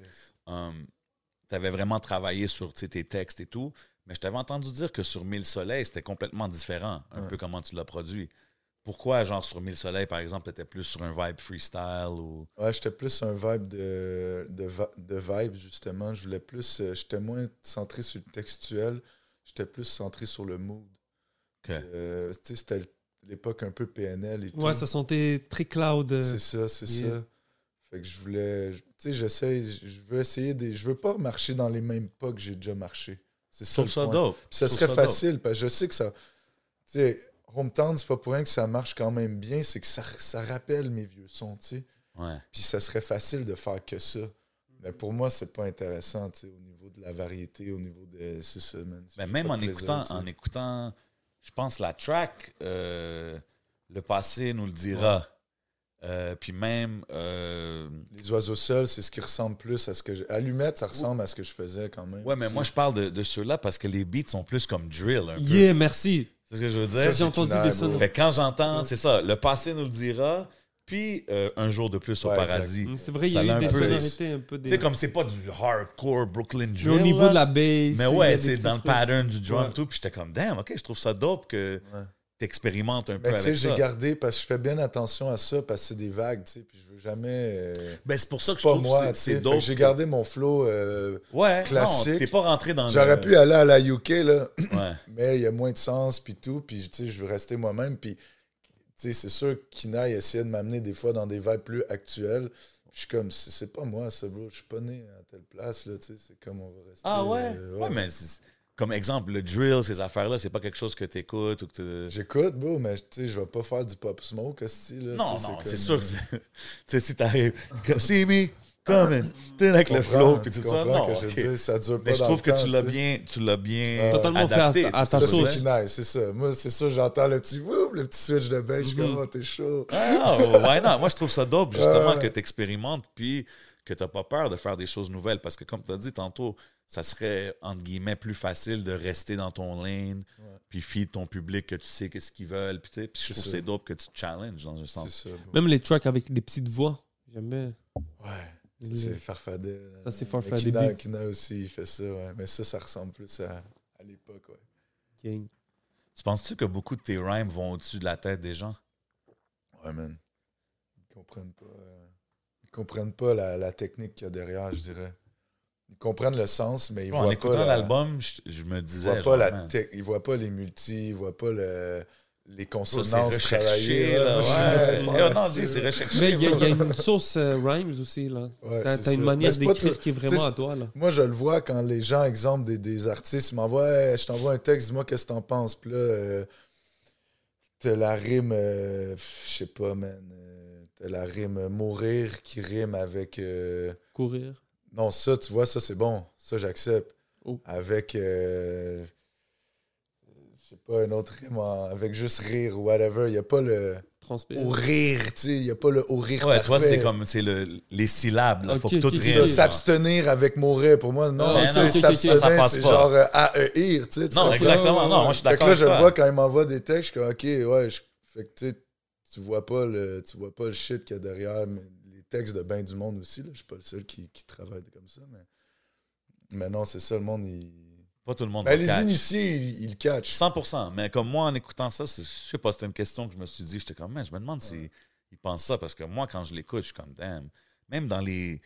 tu avais vraiment travaillé sur tes textes et tout, mais je t'avais entendu dire que sur Mille Soleils, c'était complètement différent, un Ouais. peu comment tu l'as produit. Pourquoi, genre, sur Mille Soleils, par exemple, tu étais plus sur un vibe freestyle ou. Ouais, j'étais plus un vibe de, de, va- de vibe, justement. Je voulais plus. euh, j'étais moins centré sur le textuel. J'étais plus centré sur le mood. Ok. Euh, tu sais, c'était l'époque un peu PNL et tout. Ouais, ça sentait très cloud. euh. C'est ça, c'est Yeah. ça. Fait que je voulais. Tu sais, j'essaie. Je veux essayer des. Je veux pas marcher dans les mêmes pas que j'ai déjà marché. C'est ça. ça point. dope. Puis ça serait facile, parce que je sais que ça. Tu sais, Hometown, c'est pas pour rien que ça marche quand même bien, c'est que ça, ça rappelle mes vieux sons, tu sais. Ouais. Puis ça serait facile de faire que ça. Mais pour moi, c'est pas intéressant, tu sais, au niveau de la variété, au niveau de. C'est ça, man. Même en plaisir, écoutant, en écoutant, je pense, la track, euh, le passé nous le dira. Euh, puis même, euh, Les oiseaux seuls, c'est ce qui ressemble plus à ce que j'ai. Allumette, ça ressemble à ce que je faisais quand même. ouais, mais moi je parle de, de ceux-là parce que les beats sont plus comme drill un peu. Yeah, merci. C'est ce que je veux Ça, dire. j'ai entendu des. Fait que quand j'entends, c'est ça, le passé nous le dira, puis euh, un jour de plus au Ouais, paradis. Mm, C'est vrai, il y a eu un des peu- sonorités un peu Tu sais, comme c'est pas du hardcore Brooklyn Mais drill. au niveau là. de la bass. Mais ouais, c'est dans le pattern du drum Ouais. tout. Puis j'étais comme, damn, ok, je trouve ça dope que Ouais. T'expérimentes un peu Mais avec j'ai gardé parce que je fais bien attention à ça parce que c'est des vagues, tu sais, puis je veux jamais. euh, Ben, c'est pour ça que je pas trouve moi, c'est dope. J'ai gardé mon flow. euh, Ouais, classique. t'es pas rentré dans J'aurais le... pu aller à la UK, là, <clears throat> Ouais. mais il y a moins de sens, puis tout, puis tu sais, je veux rester moi-même, puis tu sais, c'est sûr qu'Inaï essayait de m'amener des fois dans des vibes plus actuelles. Je suis comme, c'est pas moi, ça, bro. Je suis pas né à telle place, là, tu sais, c'est comme on va rester. Ah ouais? euh, ouais, mais c'est- comme exemple, le drill, ces affaires-là, c'est pas quelque chose que t'écoutes ou que tu... J'écoute, bro, mais tu sais, je vais pas faire du pop smoke, aussi, là. Non, non, c'est comme, sûr que <laughs> tu sais, si t'arrives, come see me, coming, <laughs> tu avec le flow, puis tout ça, non, ça dure pas Mais je trouve que temps, tu l'as bien, tu l'as bien Totalement fait adapté. à- ta sauce. c'est Kinaï, c'est ça. Moi, c'est ça, j'entends le petit wouh, le petit switch de bass, je suis comme, Mhm. oh, t'es chaud. Ah, why not? Moi, je trouve ça dope, justement, que tu expérimentes, puis que tu pas peur de faire des choses nouvelles. Parce que, comme tu as dit tantôt, ça serait, entre guillemets, plus facile de rester dans ton lane, puis feed ton public, que tu sais qu'est-ce qu'ils veulent. Puis, tu sais, puis je trouve que ça. c'est dope que tu te challenges dans un C'est sens. Même les tracks avec des petites voix. J'aime bien. Ouais. Ça, c'est Farfadet. là. Ça, c'est Farfadet Kina, aussi, il fait ça, ouais. Mais ça, ça ressemble plus à, à l'époque, ouais. King. Tu penses-tu que beaucoup de tes rhymes vont au-dessus de la tête des gens? Ouais, man. Ils comprennent pas. euh, Ils comprennent pas la, la technique qu'il y a derrière, je dirais. Ils comprennent le sens, mais ils en voient écoutant pas la- l'album, je, je me Ils disais. voient pas genre, la tech- ils voient pas les multis, ils voient pas le, les c'est consonances recherché, travaillées. là. là. Ouais. <laughs> Ouais, Yo, non, c'est recherché. Mais il y, a- y une sauce euh, rhymes aussi, là. ouais, T'as une manière d'écrire qui est vraiment à toi, là. Moi, je le vois quand les gens, exemple, des, des artistes m'envoient Hey, Je t'envoie un texte, dis-moi qu'est-ce que t'en penses. Puis là, euh, t'as la rime, euh, je sais pas, man. euh, t'as la rime mourir qui rime avec. euh, Courir. Non, ça, tu vois, ça, c'est bon. Ça, j'accepte. Oh. Avec. euh, je sais pas, un autre rime en- avec juste rire ou whatever. Il n'y a pas le. Transpire. Au rire, tu sais. Il n'y a pas le au rire. Ouais, toi, c'est comme c'est le, les syllabes. Là. Faut que tout genre. s'abstenir avec mourir, pour moi, non. Ah, tu sais, s'abstenir, c'est pas. genre euh, à euh, ir, tu sais. Non, comprends? exactement. Non, moi, je suis Fait que d'accord là, je le vois quand il m'envoie des textes, je suis comme, OK, ouais, je- fait que tu sais, tu vois pas le, tu vois pas le shit qu'il y a derrière mais textes de ben du monde aussi. Là. Je suis pas le seul qui, qui travaille comme ça, mais, mais non, c'est ça, le monde, il... Pas tout le monde Ben, les catch. initiés, ils, ils le catchent. 100%. Mais comme moi, en écoutant ça, je sais pas, c'était une question que je me suis dit. J'étais comme, man, je me demande s'ils ils pensent ça. Parce que moi, quand je l'écoute, je suis comme, damn. Même dans les,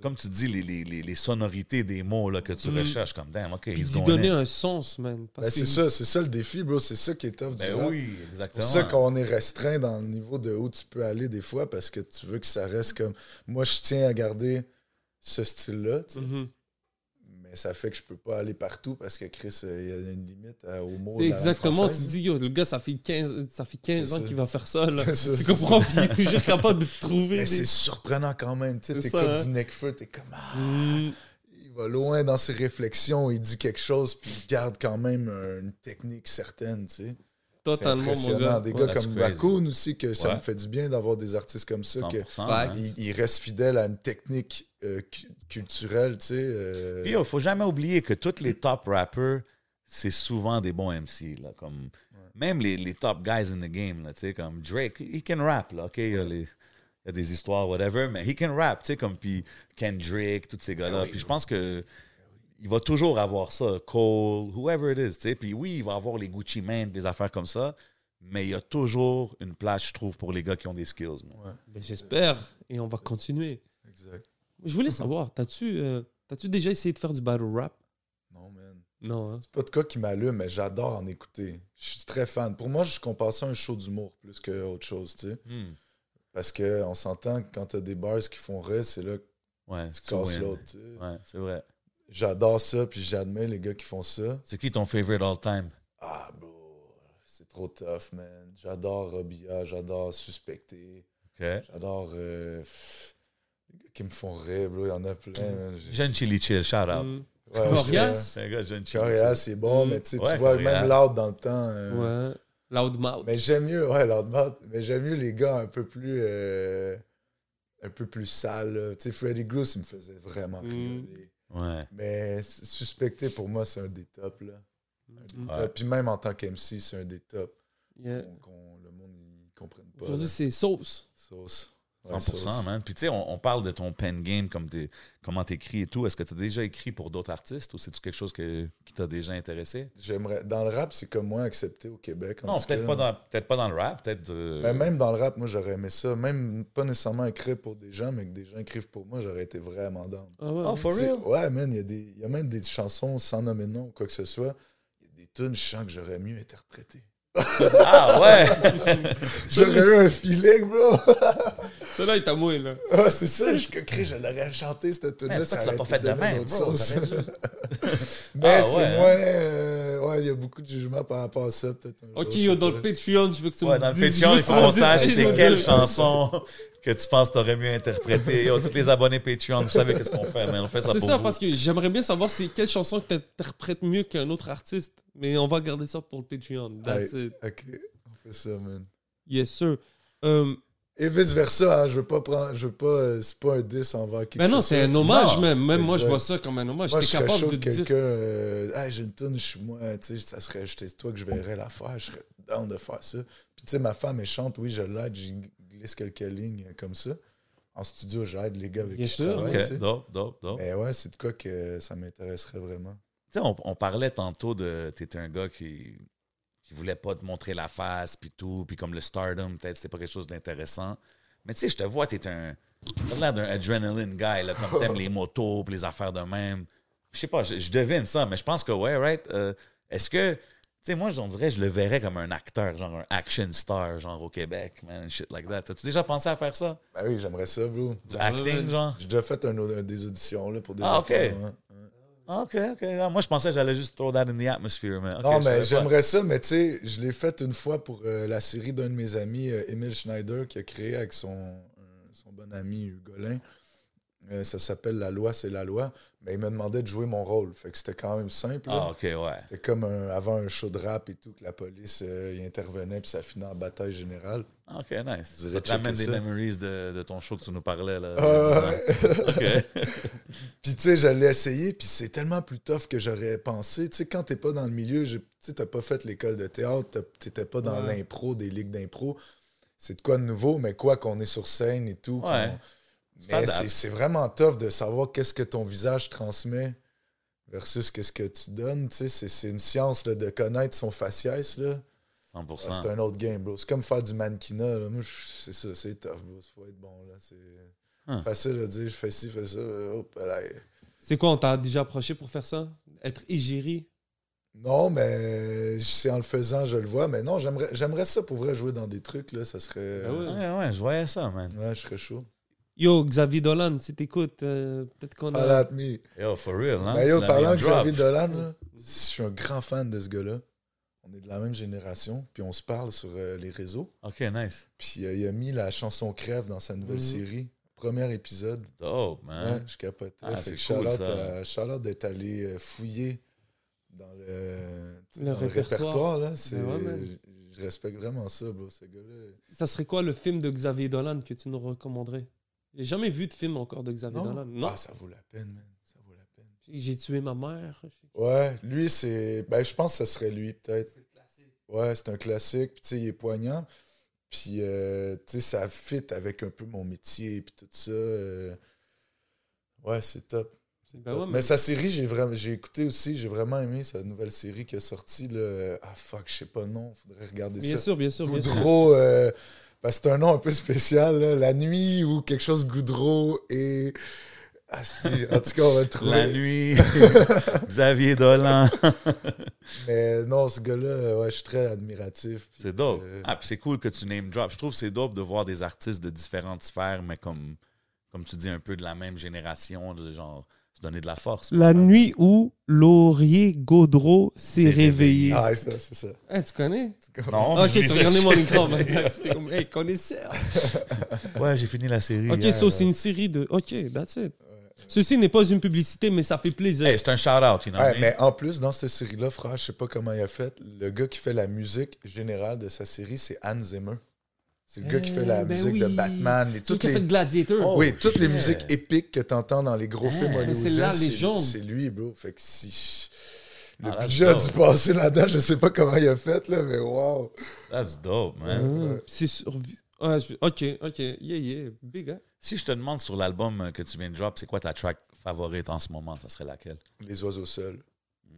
comme tu dis, les, les, les, les sonorités des mots là, que tu Mm. recherches, comme, damn, OK, Puis ils d'y ont donner un sens, man. Ben, c'est ça, c'est ça le défi, bro. C'est ça qui est tough du Ben rap. oui, C'est exactement. pour ça qu'on est restreint dans le niveau de où tu peux aller des fois parce que tu veux que ça reste comme. Moi, je tiens à garder ce style-là, tu sais. Mais ça fait que je peux pas aller partout parce que Chris, euh, il y a une limite euh, au mot. C'est de la langue exactement, tu dis, yo, le gars, ça fait 15, ça fait 15 C'est ans qu'il va faire ça, là. <laughs> C'est ça, Tu comprends? Puis il est toujours capable de trouver Mais des... c'est surprenant quand même. Tu sais, comme hein. du Necfeu, t'es comme. Ah, Mm. il va loin dans ses réflexions, il dit quelque chose, puis il garde quand même une technique certaine, tu sais. Totalement, mon gars. Des Ouais, gars comme. Raccoon aussi, que ça me fait du bien d'avoir des artistes comme ça, que 100%. Fact. hein. ils ils restent fidèles à une technique euh, cu- culturelle, tu sais. euh, Puis, faut jamais oublier que tous les top rappers, c'est souvent des bons MC. Là, comme, Même les, les top guys in the game, là, tu sais, comme Drake, he can rap. Là, OK, il, y a les- il y a des histoires, whatever, mais he can rap. tu sais, Comme puis Kendrick, tous ces gars-là. puis je pense que il va toujours avoir ça. Cole, whoever it is. tu sais. Puis oui, il va avoir les Gucci Mane, des affaires comme ça. Mais il y a toujours une place, je trouve, pour les gars qui ont des skills. moi. Ben, J'espère. Et on va continuer. Exact. Je voulais savoir, t'as-tu euh, t'as-tu déjà essayé de faire du battle rap? Non, man. Non, hein? C'est pas de cas qui m'allume, mais j'adore en écouter. Je suis très fan. Pour moi, je compare ça à un show d'humour plus qu'autre chose, tu sais. Hmm. Parce qu'on s'entend que quand t'as des bars qui font rire, c'est là que Ouais, tu casses l'autre, tu sais. Ouais, c'est vrai. J'adore ça, puis j'admets les gars qui font ça. C'est qui ton favorite all time? Ah, bro, c'est trop tough, man. J'adore Robilla, j'adore Suspecté, OK. j'adore euh, les gars qui me font rire, bro. Il y en a plein, man. Jeune Chili Chill, shout out. Mm. Ouais, Corias? C'est un gars jeune Chili Corias, Chill. c'est bon, Mm. mais tu sais, Ouais, tu vois, Corias. même Loud dans le temps. euh, Ouais. Loudmouth. Mais j'aime mieux, ouais, Loudmouth, mais j'aime mieux les gars un peu plus. euh, un peu plus sales. là. Tu sais, Freddy Groose, il me faisait vraiment Mm. Ouais. Mais Suspecté, pour moi, c'est un des tops, là. Mm. Ouais. Puis même en tant qu'MC, c'est un des tops. Yeah. le monde, ils comprennent pas. Aujourd'hui, c'est sauce. Sauce. Ouais, 100%, sauce. man. Puis tu sais, on, on parle de ton pen game, comme t'es- comment t'écris et tout. Est-ce que tu as déjà écrit pour d'autres artistes ou c'est-tu quelque chose que- qui t'a déjà intéressé? J'aimerais. Dans le rap, c'est comme moins accepté au Québec. en Non, peut-être pas, dans, peut pas dans le rap, peut-être... euh, Mais même dans le rap, moi, j'aurais aimé ça. Même pas nécessairement écrire pour des gens, mais que des gens écrivent pour moi, j'aurais été vraiment down. Ah ouais. Oh, for real? Ouais, man, il y, a des- il y a même des chansons sans nommer de nom ou quoi que ce soit. Il y a des tunes, je sens que j'aurais mieux interprété. Ah ouais! <laughs> J'aurais eu un feeling, bro. <laughs> Celui-là, il t'a mouillé, là. Ah, c'est ça, je crie, je l'aurais chanté cette tune-là. Ça tu l'as aurait pas fait de même, bro? Mais <laughs> Ah, c'est ouais, hein? moins. euh, ouais, il y a beaucoup de jugements par rapport à ça, peut-être. Ok, jour, yo, dans le Patreon, je veux que tu Ouais, me dans le dises- Patreon, je veux il faut qu'on sache c'est quelle chanson que tu penses t'aurais mieux interprété. Yo, tous les abonnés Patreon, vous savez qu'est-ce qu'on fait, mais on fait ça C'est pour ça, vous. parce que j'aimerais bien savoir c'est quelle chanson que tu interprètes mieux qu'un autre artiste. Mais on va garder ça pour le Patreon. That's it. Ok, on fait ça, man. Yes, sir. Euh, Et vice versa, hein, je veux pas prendre. Je veux pas. euh, c'est pas un 10 envers qui que non, ce c'est un hommage Non, même. Même moi, je vois ça comme un hommage. Moi, je serais capable chaud de que dire. quelqu'un. Euh, hey, j'ai une tune, je suis moi, tu sais, ça serait. C'est toi que je verrais la faire, je serais down de faire ça. Puis, tu sais, ma femme est chante, oui, je l'aide, j'y glisse quelques lignes comme ça. En studio, j'aide les gars avec Bien qui sûr, je travaille. tu sais. OK, dope, dope, dope. Mais ouais, c'est de quoi que ça m'intéresserait vraiment. Tu sais, on, on parlait tantôt de. T'étais un gars qui, qui voulait pas te montrer la face, puis tout, puis comme le stardom, peut-être c'est pas quelque chose d'intéressant. Mais tu sais, je te vois, t'es un. T'as l'air d'un adrenaline guy, là, comme t'aimes <laughs> les motos, puis les affaires de même. Je sais pas, je, devine ça, mais je pense que, ouais, right. euh, Est-ce que. Tu sais, moi, j'en dirais, je le verrais comme un acteur, genre un action star, genre au Québec, man, shit like that. T'as-tu déjà pensé à faire ça? Ben oui, j'aimerais ça, bro. Du acting, genre? J'ai déjà fait un, des auditions là, pour des Ah, ok. affaires, OK, OK. Ah, moi, je pensais que j'allais juste throw that in the atmosphere. Ok, non, mais j'aimerais ça, mais tu sais, je l'ai fait une fois pour euh, la série d'un de mes amis, euh, Emile Schneider, qui a créé avec son, euh, son bon ami Hugolin. Euh, ça s'appelle La loi, c'est la loi. Mais il me demandait de jouer mon rôle. Fait que c'était quand même simple. Ah, ouais. C'était comme un- avant un show de rap et tout, que la police euh, y intervenait, puis ça finit en bataille générale. Ah, OK, nice. Vous Ça te ramène des memories de, de ton show que tu nous parlais, là. Ah. <laughs> Puis tu sais, je l'ai essayé, puis c'est tellement plus tough que j'aurais pensé. Tu sais, quand t'es pas dans le milieu, tu t'as pas fait l'école de théâtre, t'étais pas dans Ouais. l'impro, des ligues d'impro. C'est de quoi de nouveau, mais quoi qu'on est sur scène et tout. Ouais. Mais c'est c'est vraiment tough de savoir qu'est-ce que ton visage transmet versus qu'est-ce que tu donnes. C'est- c'est une science là, de connaître son faciès. Là. 100 Ah, C'est un autre game, bro. C'est comme faire du mannequinat. Là. Moi, c'est ça, c'est tough, bro. Il faut être bon. là. C'est Hein. facile de dire, je fais ci, je fais ça. Hop, là. C'est quoi, on t'a déjà approché pour faire ça? Être égérie? Non, mais c'est en le faisant, je le vois. Mais non, j'aimerais j'aimerais ça pour vrai jouer dans des trucs. Là. Ça serait. Ben ouais. Ouais, ouais, je voyais ça, man. Ouais, je serais chaud. Yo, Xavier Dolan, si t'écoutes, euh, peut-être qu'on a. Holla at me. Yo, for real, hein? Mais yo, parlant de. Xavier Dolan, là, je suis un grand fan de ce gars-là. On est de la même génération, puis on se parle sur euh, les réseaux. OK, nice. Puis euh, il a mis la chanson Crève dans sa nouvelle Mhm. série. Premier épisode. Dope, man. Ouais, je capotais. Ah, fait c'est que cool, shout-out ça. à- shout-out d'être allé fouiller dans le, dans répertoire. là. C'est- Ben ouais, je respecte vraiment ça, bro, ce gars-là. Ça serait quoi le film de Xavier Dolan que tu nous recommanderais? J'ai jamais vu de film encore de Xavier Non? Dolan. Non. Ah, ça vaut la peine, man. Ça vaut la peine. J'ai tué ma mère. Ouais, lui, c'est. Ben, je pense que ce serait lui, peut-être. Ouais, c'est un classique. Puis, tu sais, il est poignant. Puis, euh, tu sais, ça fit avec un peu mon métier. Puis, tout ça. euh, Ouais, c'est top. C'est Ben top. ouais, mais... mais- sa série, j'ai vraiment, j'ai écouté aussi. J'ai vraiment aimé sa nouvelle série qui est sortie. Là. Ah, fuck, je sais pas le nom. Faudrait regarder Bien ça. sûr, bien sûr, bien sûr. Goudreau. Ben, c'est un nom un peu spécial. là. La nuit ou quelque chose Goudreau et. Ah, si. En tout cas, on va le trouver. La nuit, <laughs> Xavier Dolan. Mais non, ce gars-là, ouais, je suis très admiratif. C'est dope. euh, Ah, puis c'est cool que tu name drop. Je trouve que c'est dope de voir des artistes de différentes sphères, mais comme, comme tu dis, un peu de la même génération, de genre se donner de la force. La nuit où Laurier Gaudreau s'est réveillé. Ah, ça, c'est ça. Hein, tu connais? Non, Ok, je tu ça, regardais mon écran maintenant. <laughs> <laughs> J'étais comme, hey, connaisseur. <laughs> Ouais, j'ai fini la série. Ok, hier, so là. c'est une série de. Ok, that's it. Ceci n'est pas une publicité, mais ça fait plaisir. Hey, c'est un shout-out, you know mais en plus, dans cette série-là, frère, je sais pas comment il a fait. Le gars qui fait la musique générale de sa série, c'est Hans Zimmer. C'est le gars qui fait la Eh, ben musique de. Batman. Et toutes qui a fait les... Gladiator. Oh, oui, toutes les musiques épiques que t'entends dans les gros films Ah, hollywoodiens. c'est lui, bro. Fait que si... Le Ah, that's budget a dû dope. passer là-dedans, je sais pas comment il a fait, là, mais wow. That's dope, man. Ah, Ouais. C'est sur. Ah, je- Ok, ok. Yeah, yeah. Big, hein? Si je te demande sur l'album euh, que tu viens de drop, c'est quoi ta track favorite en ce moment? Ça serait laquelle? Les oiseaux seuls.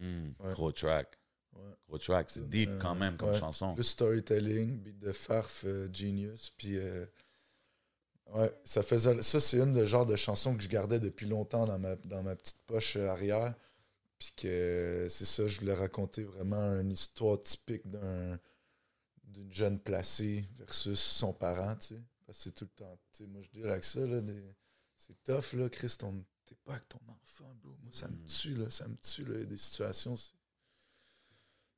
Ouais. Gros track. Ouais. Gros track. C'est deep quand même comme ouais. chanson. Plus storytelling, beat de farf, euh, genius. Puis, euh, ouais, ça faisait. Ça, c'est une de genre de chansons que je gardais depuis longtemps dans ma, dans ma petite poche euh, arrière. Puis que c'est ça, je voulais raconter vraiment une histoire typique d'un d'une jeune placée versus son parent, tu sais. Parce que c'est tout le temps. Tu sais, moi, je dis avec ça, là, c'est tough, là, Chris, t'es pas avec ton enfant, bro. Moi, ça me Mm. tue, là, ça me tue, là. Il y a des situations, c'est-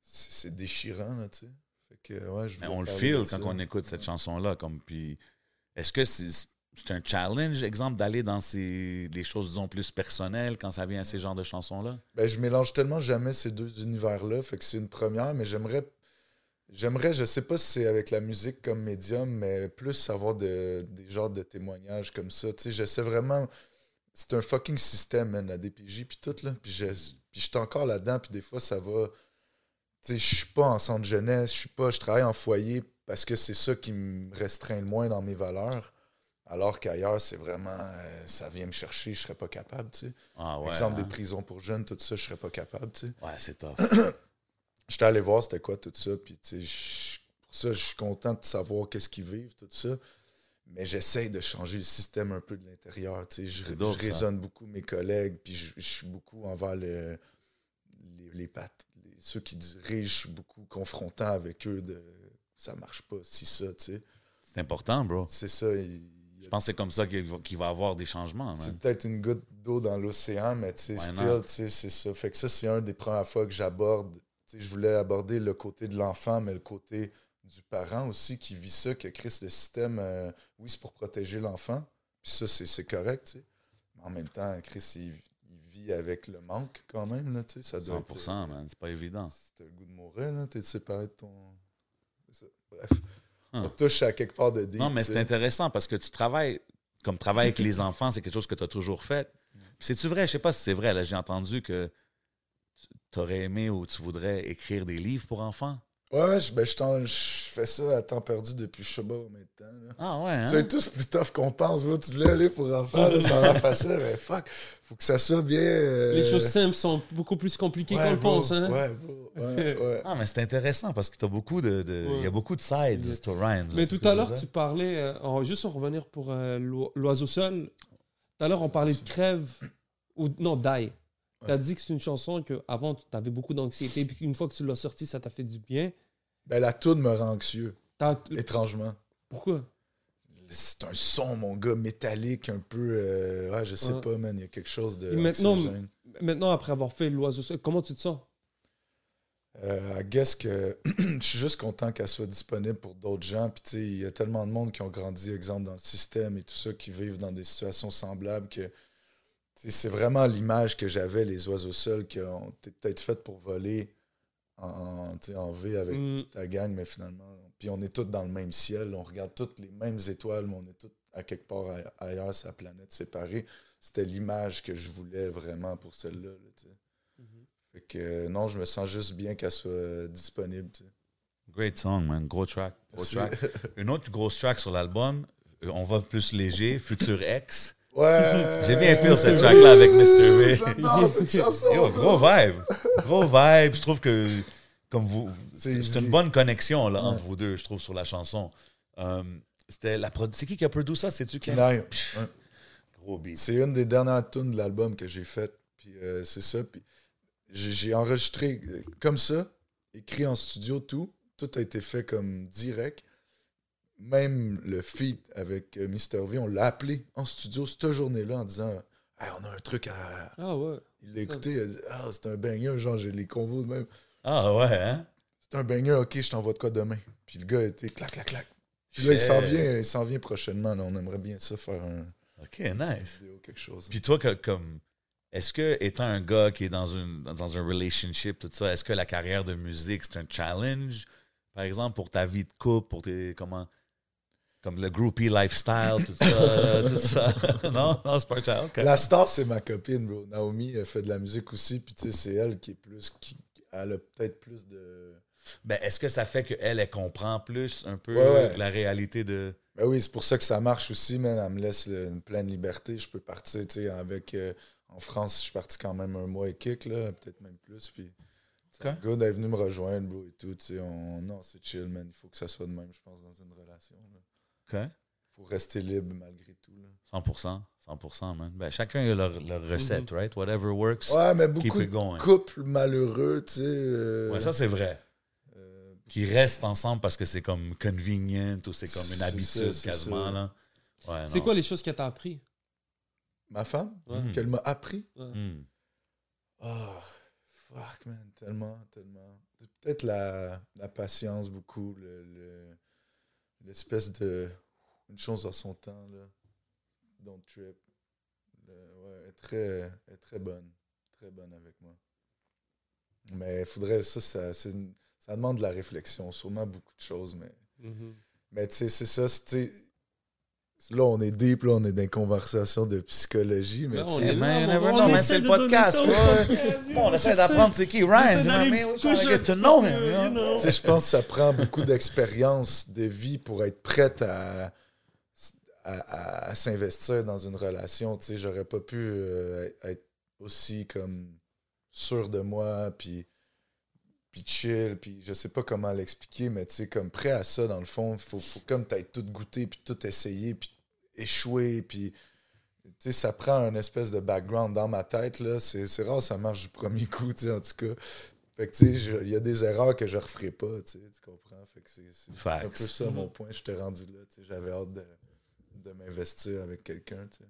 c'est déchirant, là, tu sais. Fait que, ouais, je Mais on le feel quand on écoute cette chanson-là. Comme, puis, est-ce que c'est c'est un challenge, exemple, d'aller dans ces, des choses, disons, plus personnelles quand ça vient à ces genres de chansons-là? Ben, je mélange tellement jamais ces deux univers-là, fait que c'est une première, mais j'aimerais, j'aimerais, je sais pas si c'est avec la musique comme médium, mais plus avoir de, des genres de témoignages comme ça. Tu sais, j'essaie vraiment. C'est un fucking système, man, la DPJ, puis tout, là. Puis je puis j'étais encore là-dedans, puis des fois, ça va. Je suis pas en centre jeunesse, je suis pas. Je travaille en foyer parce que c'est ça qui me restreint le moins dans mes valeurs. Alors qu'ailleurs, c'est vraiment. euh, ça vient me chercher, je serais pas capable, tu sais. Ah ouais. Exemple hein? des prisons pour jeunes, tout ça, je serais pas capable, tu sais. Ouais, c'est tough. <clears throat> J'étais allé voir c'était quoi tout ça, puis tu sais, pour ça, je suis content de savoir qu'est-ce qu'ils vivent, tout ça. Mais j'essaye de changer le système un peu de l'intérieur, tu sais. Je, raisonne beaucoup mes collègues, puis je, je suis beaucoup envers le, les, les pattes, ceux qui dirigent, je suis beaucoup confrontant avec eux de ça marche pas, si ça, tu sais. C'est important, bro. C'est ça. il- Je pense que c'est comme ça qu'il va, qu'il va y avoir des changements. C'est peut-être une goutte d'eau dans l'océan, mais tu sais, c'est ça. Fait que ça, c'est un des premières fois que j'aborde. Tu sais, je voulais aborder le côté de l'enfant, mais le côté du parent aussi qui vit ça, que Chris, le système, euh, oui, c'est pour protéger l'enfant. Puis ça, c'est c'est correct, tu sais. Mais en même temps, Chris, il, avec le manque quand même, là, tu sais. Ça doit être, 100%, man. C'est pas évident. Si t'as le goût de mourir, là, t'es séparé de ton. Bref. Hum. On touche à quelque part de deep, Non, mais c'est intéressant parce que tu travailles, comme travailler avec les <laughs> enfants, c'est quelque chose que tu as toujours fait. C'est-tu vrai? Je sais pas si c'est vrai. Là, j'ai entendu que tu aurais aimé ou tu voudrais écrire des livres pour enfants? Ouais, je, ben, je, fais ça à temps perdu depuis je sais pas. Là. Ah ouais, hein? C'est tous plus tough qu'on pense. Tu voulais aller pour enfants, là, ça a l'air facile, mais fuck. Faut que ça soit bien. euh, Les choses simples sont beaucoup plus compliquées ouais, qu'on le pense. Hein? Ouais, bro. Ouais, <laughs> ouais. Ah, mais c'est intéressant parce que tu as beaucoup de. de- Il y a beaucoup de sides Yeah. to Rhymes. Mais là, tout à l'heure, tu parlais, euh, en- juste en revenir pour euh, l'o- l'oiseau seul, tout à l'heure, on parlait de crève, ou non, die. Tu as dit que c'est une chanson que avant tu avais beaucoup d'anxiété, puis qu'une fois que tu l'as sortie, ça t'a fait du bien. Ben, la toune me rend anxieux, étrangement. Pourquoi? C'est un son, mon gars, métallique, un peu. euh, ouais, je sais Ouais. pas, man. Il y a quelque chose de. Et maintenant. Maintenant, après avoir fait l'oiseau seul, comment tu te sens? Euh, I guess que <clears throat> je suis juste content qu'elle soit disponible pour d'autres gens. Puis, tu sais, il y a tellement de monde qui ont grandi, exemple, dans le système et tout ça, qui vivent dans des situations semblables que c'est vraiment l'image que j'avais, les oiseaux seuls, qui ont été peut-être faites pour voler en, en V avec Mm, ta gang, mais finalement. Puis, on est tous dans le même ciel, on regarde toutes les mêmes étoiles, mais on est tous à quelque part ailleurs, sa planète séparée. C'était l'image que je voulais vraiment pour celle-là. là. Mhm. Fait que euh, non, je me sens juste bien qu'elle soit euh, disponible. Great song, man. Gros track. Gros track. <laughs> Une autre grosse track sur l'album, euh, on va plus léger, Future X. Ouais! J'ai bien fait cette track-là avec Mr. V. J'adore cette <laughs> chanson! Yo, gros vibe. Gros vibe. Je trouve que comme vous, C'est une bonne connexion là, entre Ouais. vous deux, je trouve, sur la chanson. Euh, c'était la C'est qui qui a produit ça? C'est-tu qui? Ouais. Gros beat. C'est une des dernières tunes de l'album que j'ai faite. Puis euh, c'est ça. Puis j'ai j'ai enregistré euh, comme ça, écrit en studio, tout. Tout a été fait comme direct. Même le feat avec euh, Mr. V, on l'a appelé en studio cette journée-là en disant Hey, on a un truc à. Ah ouais. Il l'a écouté, il a dit Ah, c'est un banger, genre j'ai les convos de même. Ah ouais, hein? C'est un banger, ok, je t'envoie de quoi demain. Puis le gars était clac, clac, clac. Puis là, il s'en vient, il s'en vient prochainement. là. On aimerait bien ça faire un Ok, nice. vidéo, quelque chose. Puis toi, comme, est-ce que, étant un gars qui est dans, une, dans un relationship, tout ça, est-ce que la carrière de musique, c'est un challenge, par exemple, pour ta vie de couple, pour tes, comment, comme le groupie lifestyle, tout ça, <laughs> tout ça? non, non, c'est pas ok. La star, c'est ma copine, bro. Naomi, elle fait de la musique aussi. Puis tu sais, c'est elle qui est plus. Qui, elle a peut-être plus de. Ben, est-ce que ça fait qu'elle, elle comprend plus un peu Ouais, ouais. la réalité de... Ben oui, c'est pour ça que ça marche aussi, man. Elle me laisse le- une pleine liberté. Je peux partir, tu sais, avec. euh, en France, je suis parti quand même un mois et kick, là. Peut-être même plus. Puis. Ok. Le gars est venu me rejoindre, bro, et tout. On... non, c'est chill, man. Il faut que ça soit de même, je pense, dans une relation. Il OK? faut rester libre malgré tout. Là. 100%. 100%, man. Ben, chacun a leur, leur recette, right? Whatever works, Ouais, mais keep beaucoup de couples malheureux, tu sais. euh, Ouais, ça, c'est vrai. euh, Qui restent ensemble parce que c'est comme convenient ou c'est comme une habitude ça, quasiment, ça. là. Ouais, C'est quoi les choses qu'elle t'a appris? Ma femme, Ouais. Mm. qu'elle m'a appris? Oh, fuck, man, tellement, tellement. Peut-être la, la patience, beaucoup, le- le- l'espèce de. Une chose à son temps, là. Don't trip. Le- ouais, elle est très, elle est très bonne. Très bonne avec moi. Mais il faudrait. Ça, ça, une- demande de la réflexion, sûrement beaucoup de choses, mais. Mhm. Mais tu sais, c'est ça, Là, on est deep, là, on est dans une conversation de psychologie, mais Ben, tu on sais, man, on c'est le podcast, Bon, on essaie d'apprendre c'est qui Ryan. Tu sais, je pense que ça prend beaucoup d'expérience de vie pour être prête à, à, à s'investir dans une relation. Tu sais, j'aurais pas pu euh, être aussi comme sûr de moi, puis, puis chill, puis je sais pas comment l'expliquer, mais tu sais, comme prêt à ça, dans le fond, faut, faut comme t'aies tout goûté, puis tout essayé, puis échouer, puis... Tu sais, ça prend un espèce de background dans ma tête, là. C'est c'est rare, ça marche du premier coup, tu sais, en tout cas. Fait que, tu sais, je- il y a des erreurs que je referai pas, tu sais, tu comprends? Fait que c'est c'est- c'est un peu ça mon point. J'étais rendu là, tu sais, j'avais hâte de, de m'investir avec quelqu'un, tu sais.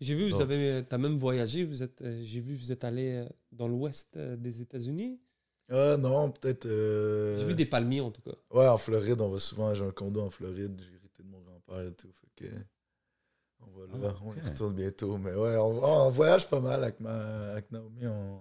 J'ai vu, vous Oh. avez, t'as même voyagé. Vous êtes, euh, j'ai vu, vous êtes allé euh, dans l'ouest euh, des États-Unis. Ah non, peut-être. euh, J'ai vu des palmiers en tout cas. Ouais, en Floride, on va souvent. J'ai un condo en Floride, j'ai hérité de mon grand-père et tout. Fait que. On va là, Ah, on ok. y retourne bientôt. Mais ouais, on, on voyage pas mal avec, ma, avec Naomi. On,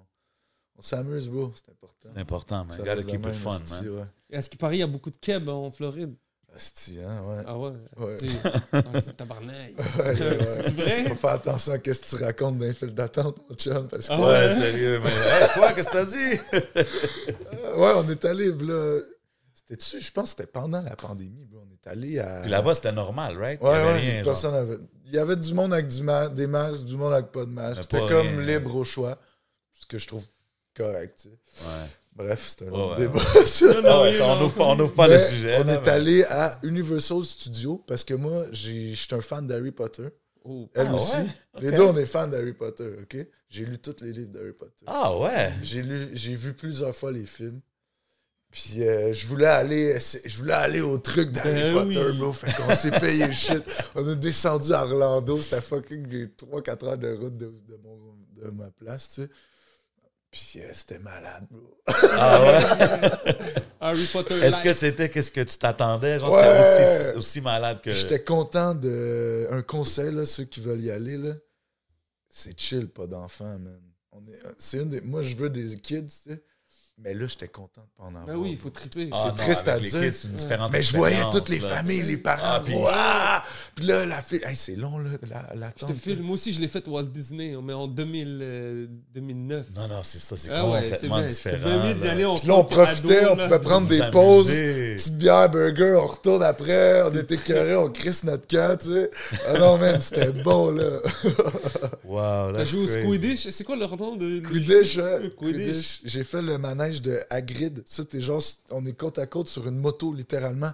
on s'amuse, bro, c'est important. C'est important, man. Gotta keep it fun, man. Ouais. Est-ce qu'il paraît il y a beaucoup de keb en Floride? Asti, hein, ouais. Ah ouais. Ouais. asti. <laughs> Ah, c'est tabarnak. Ouais, ouais. <laughs> C'est vrai? Faut faire attention à ce que tu racontes dans les files d'attente, mon chum. Parce que, Ah Ouais, sérieux, mais. Hey, quoi, qu'est-ce que t'as dit? Euh, ouais, on est allé, là. C'était-tu, je pense que c'était pendant la pandémie, bro. On est allé à. Puis là-bas, c'était normal, right? Ouais, Il y avait ouais, rien, genre. personne avait. Il y avait du monde avec du ma- des masques, du monde avec pas de masque. Mais C'était comme rien. libre au choix. Ce que je trouve correct, tu sais. Ouais. Bref, c'est un autre ouais, débat. Non, ça. non, ouais, oui, ça, on n'ouvre pas, on ouvre pas Mais le sujet. on là, est mais- allé à Universal Studios parce que moi, j'ai- je suis un fan d'Harry Potter. Oh. Elle Ah aussi. ouais? Les deux, on est fans d'Harry Potter, OK? J'ai lu tous les livres d'Harry Potter. Ah ouais? J'ai lu, j'ai vu plusieurs fois les films. Puis euh, je voulais aller, je voulais aller au truc d'Harry Ben Potter, oui. bro. Fait qu'on s'est payé le shit. On a descendu à Orlando. C'était fucking 3-4 heures de route de, de mon- de ma place, tu sais. Puis euh, c'était malade, bro. Ah ouais? <laughs> Harry Potter. Est-ce que c'était qu'est-ce que tu t'attendais? Genre, Ouais. c'était aussi, aussi malade que. J'étais content de. Un conseil, là, ceux qui veulent y aller, là. C'est chill, pas d'enfants, man. On est... C'est une des. Moi, je veux des kids, tu sais. Mais là, j'étais content de pas en avoir. Ben oui, il faut triper. Ah c'est triste avec à les dire. kids, c'est une différente Mais je voyais toutes les là. familles, les parents. Ah, puis- Ah! Puis là, la fille. Hey, c'est long, là, la, Je l'attente. te filme. Moi aussi, je l'ai fait Walt Disney, mais en 2000, euh, 2009. Non, non, c'est ça, c'est Ah ouais, c'est complètement. C'est différent. bien d'y là. aller Puis là, on profitait, on là. pouvait prendre des pauses. Petite bière, burger, on retourne après, on était curés, on crisse notre camp, tu sais. Ah non, man, c'était bon, là. Wow, T'as joué au. Squidish C'est quoi leur nom de. Quidditch, hein? Quidditch. J'ai fait le manège de Hagrid. Ça, t'es genre, on est côte à côte sur une moto, littéralement.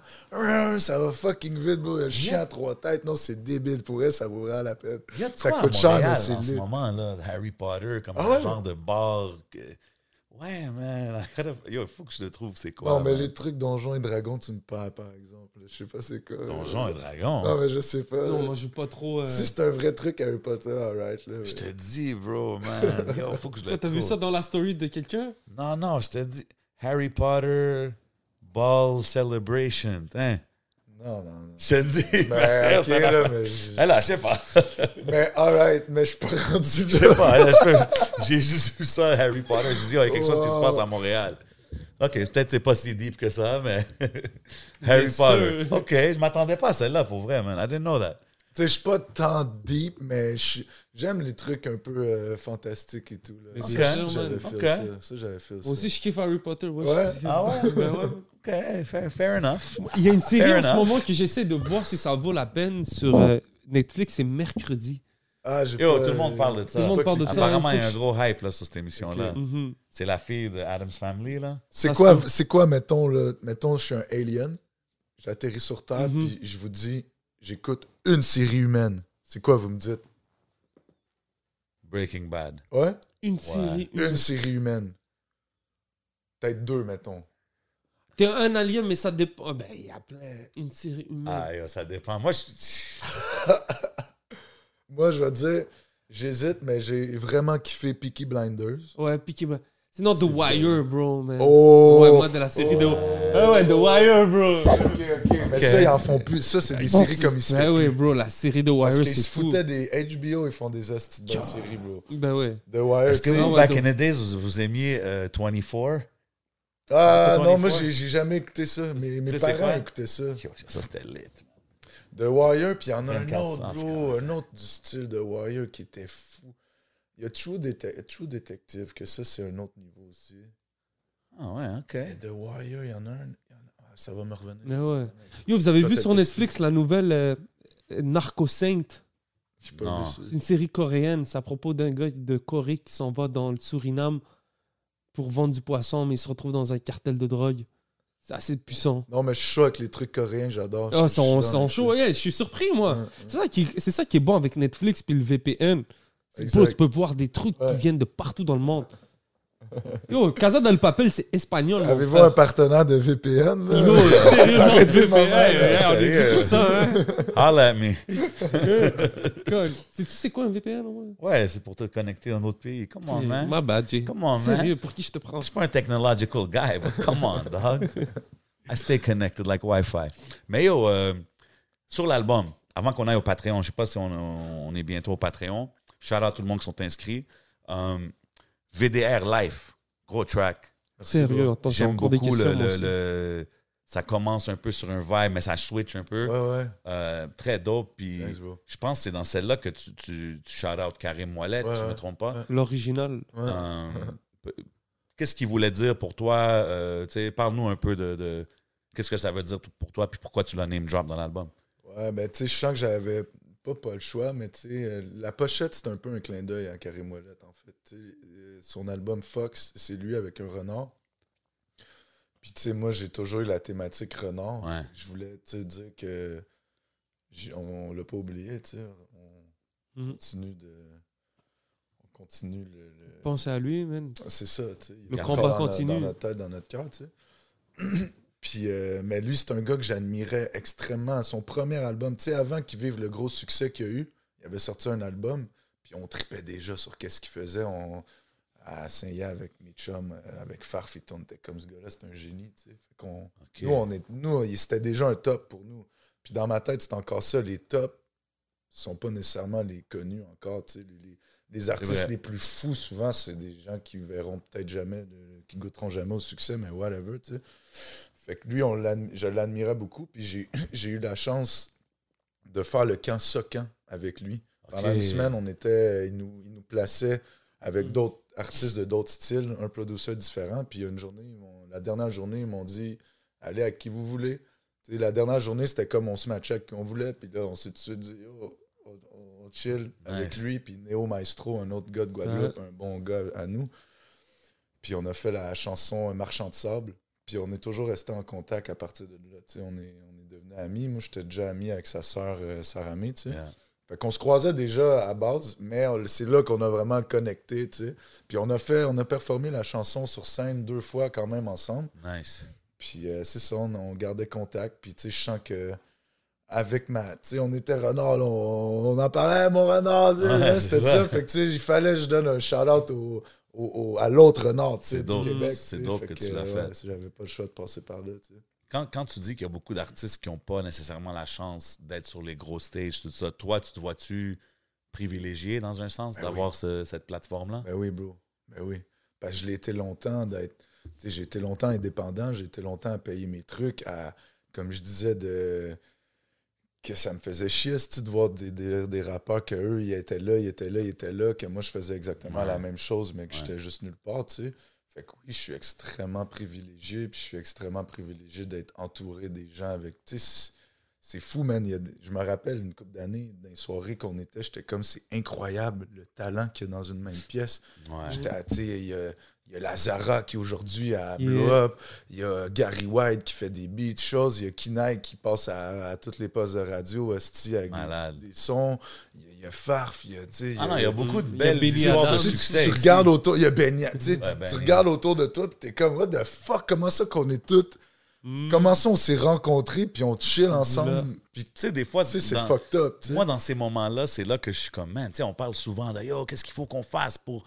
Ça va fucking vite, bro. Un chien à trois têtes. Non, c'est débile. Pour elle, ça vaut vraiment la peine. Il y a de Ça quoi à coûte cher, mais c'est en ce moment, là, Harry Potter, comme Ah un ouais? genre de bar. que- Ouais, man. Yo, il faut que je le trouve, c'est quoi. non, mais man? les trucs Donjons et Dragons, tu me perds, par exemple. Je sais pas c'est quoi. Donjons et Dragons. Non, mais je sais pas. Non, moi, je joue pas trop. euh, Si c'est un vrai truc Harry Potter, alright. Là, Je ouais. te dis, bro, man. Yo, faut que je le T'as vu ça dans la story de quelqu'un? Non, non, je te dis. Harry Potter Ball Celebration. Hein? Non, non, non. Je te dis. Ben, ok, ça là, mais. je- là, je sais pas. Mais alright, mais je suis pas rendu Je sais pas. J'ai juste vu ça, Harry Potter. Je dis, oh, il y a quelque chose qui se passe à Montréal. Ok, peut-être c'est pas si deep que ça, mais. <laughs> Harry Bien Potter. sûr. Ok, je m'attendais pas à celle-là, pour vrai, man. I didn't know that. Tu sais, je suis pas tant deep, mais j'aime les trucs un peu euh, fantastiques et tout. Là. Mais Ça, j'avais ça. Ça, j'avais fait ça. Moi aussi, je kiffe Harry Potter. ouais. Ouais. Ah ouais? Ben ouais. Ok, fair, fair enough. Il y a une série Fair en ce moment que j'essaie de voir si ça vaut la peine sur euh, Netflix. C'est mercredi. Ah, Yo, pas- tout le monde parle de ça. Tout le monde parle de ça. Apparemment, il y a un gros hype là, sur cette émission-là. Mhm. C'est la fille de Adam's Family, là. C'est quoi, c'est quoi, mettons, là, mettons, je suis un alien, j'atterris sur Terre, Mhm. puis je vous dis, j'écoute une série humaine. C'est quoi, vous me dites? Breaking Bad. Ouais? Une série. une- Une série humaine. Peut-être deux, mettons. T'es un alien, mais ça dépend. Ah, Ben, il y a plein. Une série humaine. Ah, yo, ça dépend. Moi, je... <laughs> Moi, je vais dire, j'hésite, mais j'ai vraiment kiffé Peaky Blinders. Ouais, Peaky Blinders. Sinon, The Wire, bro, man. Oh! Ouais, moi, de la série de. Ah ouais, The Wire, bro. Ok, ok. Mais Ok. ça, ils en font plus. Ça, c'est des séries comme ils se Ouais, bro, la série de Parce Wire, qu'ils c'est se fou. foutaient des HBO, ils font des hosties de séries, bro. Ben ouais. The Wire, Est-ce que vous, back donc- in the days, vous, vous aimiez euh, 24? Ah non, moi, j'ai j'ai jamais écouté ça. Mes, mes parents écoutaient ça. Ça, c'était lit. The Wire, puis il y en a un 24 autre, bro. Un autre du style de Wire qui était fou. Il y a True, Dete- True Detective, que ça, c'est un autre niveau aussi. Ah ouais, OK. The Wire, il y en a un. ah, Ça va me revenir. Mais ouais. Yo, vous avez Toi, vu sur Netflix la nouvelle euh, Narco Saint? J'ai pas Non. vu ça. C'est une série coréenne. C'est à propos d'un gars de Corée qui s'en va dans le Suriname pour vendre du poisson, mais il se retrouve dans un cartel de drogue. C'est assez puissant. Non, mais je suis chaud avec les trucs coréens, j'adore. Ah, trucs. Ouais, je suis surpris, moi. Ouais, ouais. C'est ça, qui, c'est ça qui est bon avec Netflix puis le VPN. Que tu peux voir des trucs qui viennent de partout dans le monde. Yo, Casa del Papel, c'est espagnol. Avez-vous un partenaire de VPN? là? Yo, Ça sérieusement, VPN, hey, on est dit pour ça, hein. Holla at me. Tu sais quoi un VPN? Ouais, c'est pour te connecter dans d'autres pays. Come on, man. My bad, Jay. Come on, man. Sérieux, pour qui je te prends? Je suis pas un technological guy, but come on, dog. I stay connected like Wi-Fi. Mais yo, euh, sur l'album, avant qu'on aille au Patreon, je sais pas si on, on est bientôt au Patreon. Shout out à tout le monde qui sont inscrits. Um, VDR Life, gros track. Sérieux, attends, j'ai J'aime beaucoup le, le- aussi. le- Ça commence un peu sur un vibe, mais ça switch un peu. Ouais, ouais. Euh, très dope. Puis je pense que c'est dans celle-là que tu, tu, tu shout out Karim Ouellet, Ouais, si je ne me trompe pas. L'original. Ouais. Euh, qu'est-ce qu'il voulait dire pour toi? Euh, Parle-nous un peu de, de- qu'est-ce que ça veut dire pour toi, puis pourquoi tu l'as name drop dans l'album? Ouais, ben, tu sais, je sens que j'avais pas, pas le choix, mais tu sais, euh, la pochette, c'est un peu un clin d'œil à Karim Ouellet, en fait. Euh, son album Fox, c'est lui avec un renard. Puis, tu sais, moi, j'ai toujours eu la thématique renard. Ouais. Je voulais, tu sais, dire que on, l'a pas oublié, tu sais. On Mhm. continue de. On continue le. le- Pensez à lui, man. C'est ça, tu sais. Il Le est combat encore dans, continue. Dans notre tête, dans notre cœur, tu sais. <clears throat> Puis, euh, mais lui, c'est un gars que j'admirais extrêmement. Son premier album, tu sais, avant qu'il vive le gros succès qu'il a eu, il avait sorti un album, puis on tripait déjà sur qu'est-ce qu'il faisait. On, à Saint-Ya avec mes chums, euh, avec Farf on était comme ce gars-là, c'est un génie, tu sais. Fait qu'on- Ok. Nous, on est, nous, il- c'était déjà un top pour nous. Puis dans ma tête, c'est encore ça. Les tops sont pas nécessairement les connus encore. tu sais. Les, les- artistes les plus fous, souvent, c'est des gens qui verront peut-être jamais, qui goûteront jamais au succès, mais whatever. tu sais. Fait que lui, on je l'admirais beaucoup. Puis <clears throat> j'ai, eu la chance de faire le camp Socan avec lui. Pendant une semaine, on était, il nous, il nous plaçait avec Mm. d'autres artistes de d'autres styles, un producer différent. Puis une journée, la dernière journée, ils m'ont dit allez à qui vous voulez. Tu sais, la dernière journée, c'était comme on se matchait avec qui on voulait. Puis là, on s'est tout de suite dit oh, on, on chill avec lui. Puis Néo Maestro, un autre gars de Guadeloupe, un bon gars à nous. Puis on a fait la chanson Marchand de sable. Puis on est toujours resté en contact à partir de là. Tu sais, on est, on est devenus amis. Moi, j'étais déjà ami avec sa sœur euh, Sarah May, tu sais. Yeah. Fait qu'on se croisait déjà à base, mais c'est là qu'on a vraiment connecté, tu sais. Puis on a fait, on a performé la chanson sur scène deux fois quand même ensemble. Nice. Puis euh, c'est ça, on, on gardait contact. Puis tu sais, je sens que avec ma, tu sais, on était renard, là, on, on en parlait, mon renard, Ouais, c'était ça. ça. Fait que tu sais, il fallait que je donne un shout-out au, au- au- à l'autre renard, tu sais, C'est du. Québec. C'est Fait que tu l'as fait. ouais, si J'avais pas le choix de passer par là, tu sais. Quand, quand tu dis qu'il y a beaucoup d'artistes qui n'ont pas nécessairement la chance d'être sur les gros stages, tout ça, toi, tu te vois-tu privilégié dans un sens Ben d'avoir ce- cette plateforme-là? Ben oui, bro. Ben oui. Parce que je l'ai été longtemps d'être. J'ai été longtemps indépendant, j'ai été longtemps à payer mes trucs, à, comme je disais, de que ça me faisait chier de voir des, des, des rappeurs que eux ils étaient là, ils étaient là, ils étaient là, que moi je faisais exactement Ouais. la même chose, mais que Ouais. j'étais juste nulle part, tu sais. Fait que oui, je suis extrêmement privilégié, puis je suis extrêmement privilégié d'être entouré des gens avec. Tu sais, c'est- fou, man. Il y a des- je me rappelle une couple d'années, dans les soirées qu'on était, j'étais comme, c'est incroyable le talent qu'il y a dans une même pièce. Ouais. J'étais à- tu sais, il y a, il Lazara qui aujourd'hui à Yeah. Blow Up, il y a Gary White qui fait des beats, choses, il y a Kinai qui passe à, à toutes les postes de radio, hostie, avec des, sons, il y, a, il y a Farf, il y a, tu sais, Ah non, il y a beaucoup de Il y a belles histoires tu, tu- succès. tu ici. regardes autour, il y a Benny, tu, tu- regardes autour de toi, puis t'es comme, what the fuck, comment ça qu'on est toutes, Mm. comment ça on s'est rencontrés, puis on chill ensemble, puis tu sais, des fois, sais, c'est fucked up. Moi, dans ces moments-là, c'est là que je suis comme, man, tu sais, on parle souvent de, yo, qu'est-ce qu'il faut qu'on fasse pour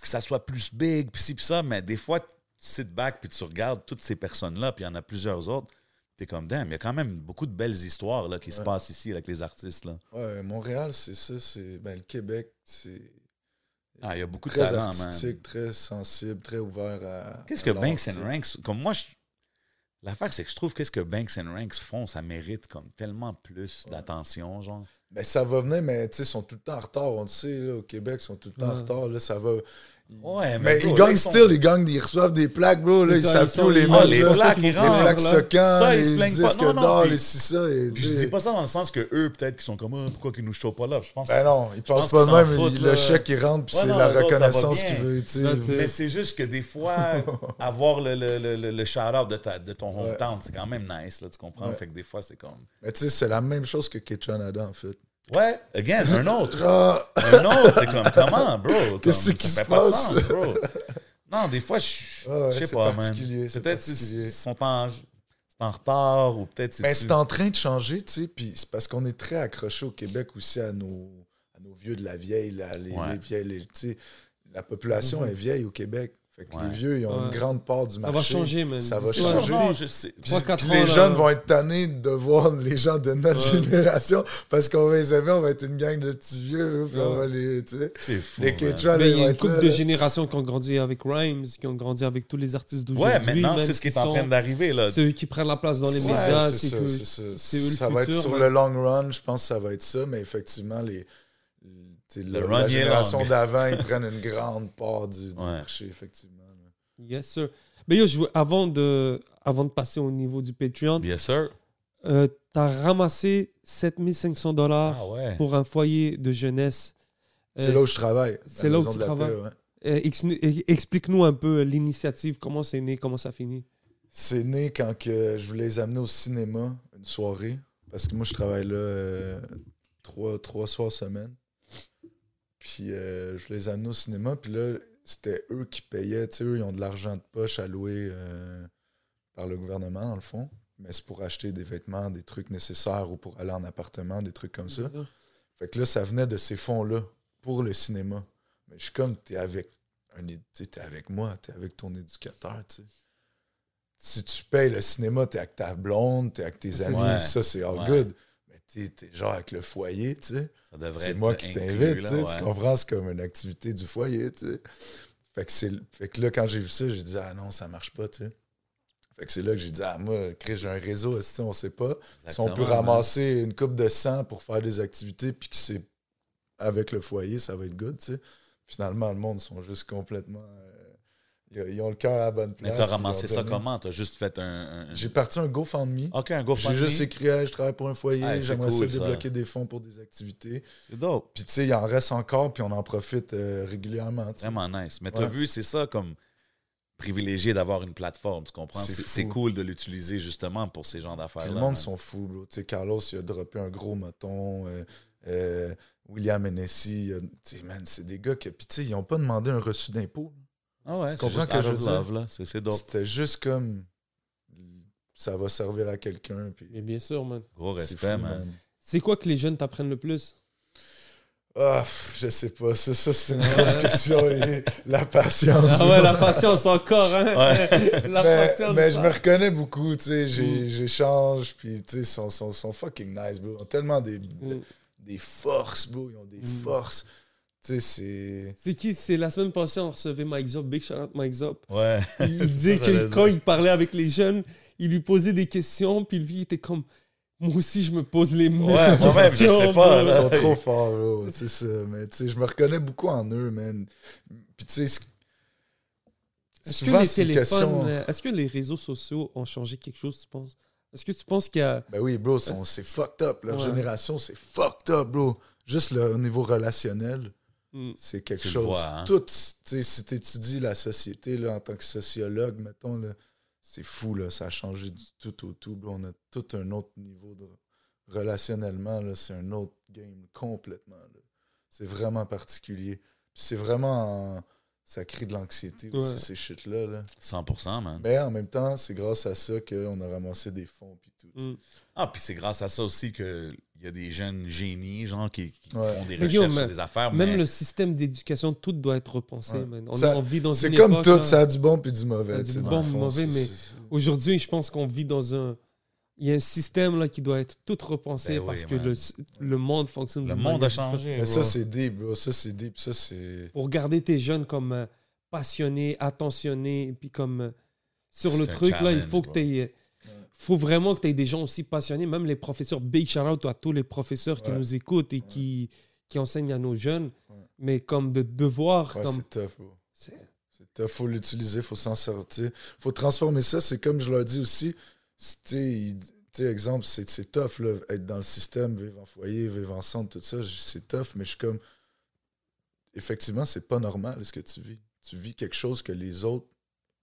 que ça soit plus big, puis ci, puis ça, mais des fois, tu sit back, puis tu regardes toutes ces personnes-là, puis il y en a plusieurs autres, t'es comme, damn, il y a quand même beaucoup de belles histoires là, qui se passent ici avec les artistes. Là. Ouais, Montréal, c'est ça, c'est, ben, le Québec, c'est Ah, il y a beaucoup de très talent, artistique, man. très sensible, très ouvert à. Qu'est-ce à que Banks and Ranks, comme moi, je- l'affaire, c'est que je trouve qu'est-ce que Banks and Ranks font, ça mérite comme tellement plus d'attention, genre. Ben, ça va venir, mais tu sais, ils sont tout le temps en retard. On le sait, là, au Québec, ils sont tout le temps en retard. Là, ça va. Ouais, mais mais bro, ils gagnent still, ils gagnent, ils reçoivent des plaques, bro. Là, ils savent plus les Ah, mettre. les plaques, ils les plaques Ça, ils se les plaignent pas. Non, non, les si ça. Et, Je dis pas ça dans le sens que eux, peut-être, qui sont comme, Ah, pourquoi qu'ils nous show pas là? Je pense Ben non, ils pense pensent pas même. le chèque, il rentre, puis Ouais, c'est la reconnaissance qu'il veut. Mais c'est juste que des fois, <laughs> avoir le, shout-out de, ta- de ton hometown, c'est quand même nice, là, tu comprends? Fait que des fois, c'est comme. Mais tu sais, c'est la même chose que Ketchanada, en fait. Ouais, again, un autre. Genre, <laughs> un autre, c'est comme, comment, bro? <laughs> Qu'est-ce qui se pas de passe? sens, bro. Non, des fois, je <laughs> Ouais, ouais, je sais pas, man. Peut-être particulier. ils sont en, c'est en retard ou peut-être c'est. Ben, c'est en train de changer, tu sais, puis c'est parce qu'on est très accroché au Québec aussi à nos, à nos vieux de la vieille, là, les, Ouais. les vieilles, les- tu sais, la population Mhm. est vieille au Québec. Fait que Ouais. les vieux, ils ont Ouais. une grande part du Ça marché. va changer, man. Ça va changer. non, si- je sais. Puis, Trois, puis quatre les ans, là. jeunes vont être tannés de voir les gens de notre Ouais. génération parce qu'on va les aimer, on va être une gang de petits vieux, puis on Ouais. va les, tu sais, C'est fou. les il y a une couple là, de là. générations qui ont grandi avec Rhymes, qui ont grandi avec tous les artistes d'aujourd'hui. Ouais, maintenant, c'est ce qui est en train d'arriver, là. C'est eux qui prennent la place dans les médias. c'est ça, ça. Ça va être sur le long run, je pense que ça va être ça, mais effectivement, les, tu sais, Le la- génération d'avant, ils prennent une grande part du, du Ouais. marché, effectivement. Yes, sir. Mais yo, je veux- avant, de, avant de passer au niveau du Patreon, Bien sûr. euh, tu as ramassé 7500 dollars Ah ouais. pour un foyer de jeunesse. C'est Euh, là où je travaille. c'est là où tu de la Paix, travailles. ouais. euh, ex- euh, Explique-nous un peu l'initiative, comment c'est né, comment ça finit. C'est né quand que je voulais les amener au cinéma une soirée. Parce que moi, je travaille là euh, trois, trois soirs semaine. Puis euh, je les amener au cinéma. Puis là, c'était eux qui payaient. Tu sais, eux, ils ont de l'argent de poche alloué euh, par le gouvernement, dans le fond. Mais c'est pour acheter des vêtements, des trucs nécessaires ou pour aller en appartement, des trucs comme ça. Fait que là, ça venait de ces fonds-là pour le cinéma. Mais je suis comme, t'es avec un t'es avec moi, t'es avec ton éducateur, tu sais. Si tu payes le cinéma, t'es avec ta blonde, t'es avec tes amis, Ouais. ça c'est all Ouais. good. T'es, t'es genre avec le foyer, tu sais. Ça devrait C'est moi qui t'invite, là, tu sais. ouais. Tu comprends? C'est comme une activité du foyer, tu sais. Fait que, c'est, fait que là, quand j'ai vu ça, j'ai dit, ah non, ça marche pas, tu sais. Fait que c'est là que j'ai dit, ah, moi, Chris, j'ai un réseau, si on sait pas? Si on peut ramasser une coupe de sang pour faire des activités, puis que c'est avec le foyer, ça va être good, tu sais. Finalement, le monde sont juste complètement. euh, ils- ont le cœur à la bonne place. Mais t'as puis ramassé ça comment? T'as juste fait un. un- J'ai parti un GoFundMe. Ok, un J'ai GoFundMe. juste écrit, Hey, je travaille pour un foyer, c'est j'aimerais cool, ça ça. débloquer des fonds pour des activités. C'est dope. Puis tu sais, il en reste encore, puis on en profite euh, régulièrement. tu sais. Vraiment nice. Mais t'as Ouais. vu, c'est ça comme privilégié d'avoir une plateforme, tu comprends? C'est cool de l'utiliser justement pour ces genres Puis d'affaires-là. le monde sont fous, bro. Tu sais, Carlos, il a droppé un gros moton. euh, euh, William Hennessy, man, c'est des gars qui, puis tu sais, ils n'ont pas demandé un reçu d'impôt. Ah ouais, Tu c'est comprends juste que je love, là. C'est c'est dope. C'était juste comme ça va servir à quelqu'un. Puis Mais bien sûr, man. Gros c'est respect, fou, man. C'est quoi que les jeunes t'apprennent le plus? Ah, je sais pas. Ça, ça c'est une grosse question. La patience. Ah ouais, la patience encore, hein? Ouais. la mais, patience. mais je me reconnais beaucoup, tu sais, j'ai- Mm. j'échange, puis tu sais, ils sont, sont, sont fucking nice, bro. Ils ont tellement des, Mm. des forces, bro. Ils ont des Mm. forces. Tu sais, c'est... C'est qui? C'est la semaine passée, on recevait Mike Zop, Big shout out Mike Zop. Ouais. Il <laughs> disait que dire. quand il parlait avec les jeunes, il lui posait des questions, puis lui, il était comme Moi aussi, je me pose les mêmes Ouais, moi-même, je questions, sais pas, là. Ils sont trop forts, bro. C'est ça. Mais tu sais, je me reconnais beaucoup en eux, man. Puis tu sais, ce- Est-ce que les téléphones, question- euh, est-ce que les réseaux sociaux ont changé quelque chose, tu penses? Est-ce que tu penses qu'il y a. Ben oui, bro, c'est fucked up. Leur Ouais. génération, c'est fucked up, bro. Juste le, au niveau relationnel, Hmm. c'est quelque Tu chose. vois, hein? Tout, tu sais, si tu étudies la société là, en tant que sociologue, mettons, là, c'est fou, là. Ça a changé du tout au tout. On a tout un autre niveau de relationnellement, là. C'est un autre game complètement. C'est vraiment particulier. C'est vraiment. en- Ça crée de l'anxiété aussi, Ouais. ces shit-là, là. 100%, man. Mais en même temps, c'est grâce à ça qu'on a ramassé des fonds puis tout. Hmm. Ah, puis c'est grâce à ça aussi qu'il y a des jeunes génies, genre, qui, qui Ouais. font des Mais recherches sur des affaires. Même mais le système d'éducation, tout doit être repensé, Ouais. man. On, Ça- est- on vit dans C'est comme époque, tout, là- ça a du bon puis du mauvais. Ça a tu du bon, fond, mauvais, mais- Aujourd'hui, je pense qu'on vit dans un. Il y a un système là, qui doit être tout repensé Ben oui, parce que le, le monde fonctionne le monde a changé. Mais ça, c'est deep, bro. Ça, c'est deep. Ça, c'est. Pour garder tes jeunes comme euh, passionnés, attentionnés, et puis comme euh, sur le truc, là, il faut que tu aies. Faut vraiment que tu aies des gens aussi passionnés, même les professeurs. Big shout out à tous les professeurs qui Ouais. nous écoutent et qui, qui enseignent à nos jeunes, mais comme de devoir. Comme, c'est tough, bro. c'est- C'est tough. Faut l'utiliser, faut s'en sortir. Faut transformer ça. C'est comme je leur dis aussi. Tu sais, exemple, c'est c'est tough, là, être dans le système, vivre en foyer, vivre ensemble, tout ça. C'est tough, mais je suis comme. Effectivement, c'est pas normal ce que tu vis. Tu vis quelque chose que les autres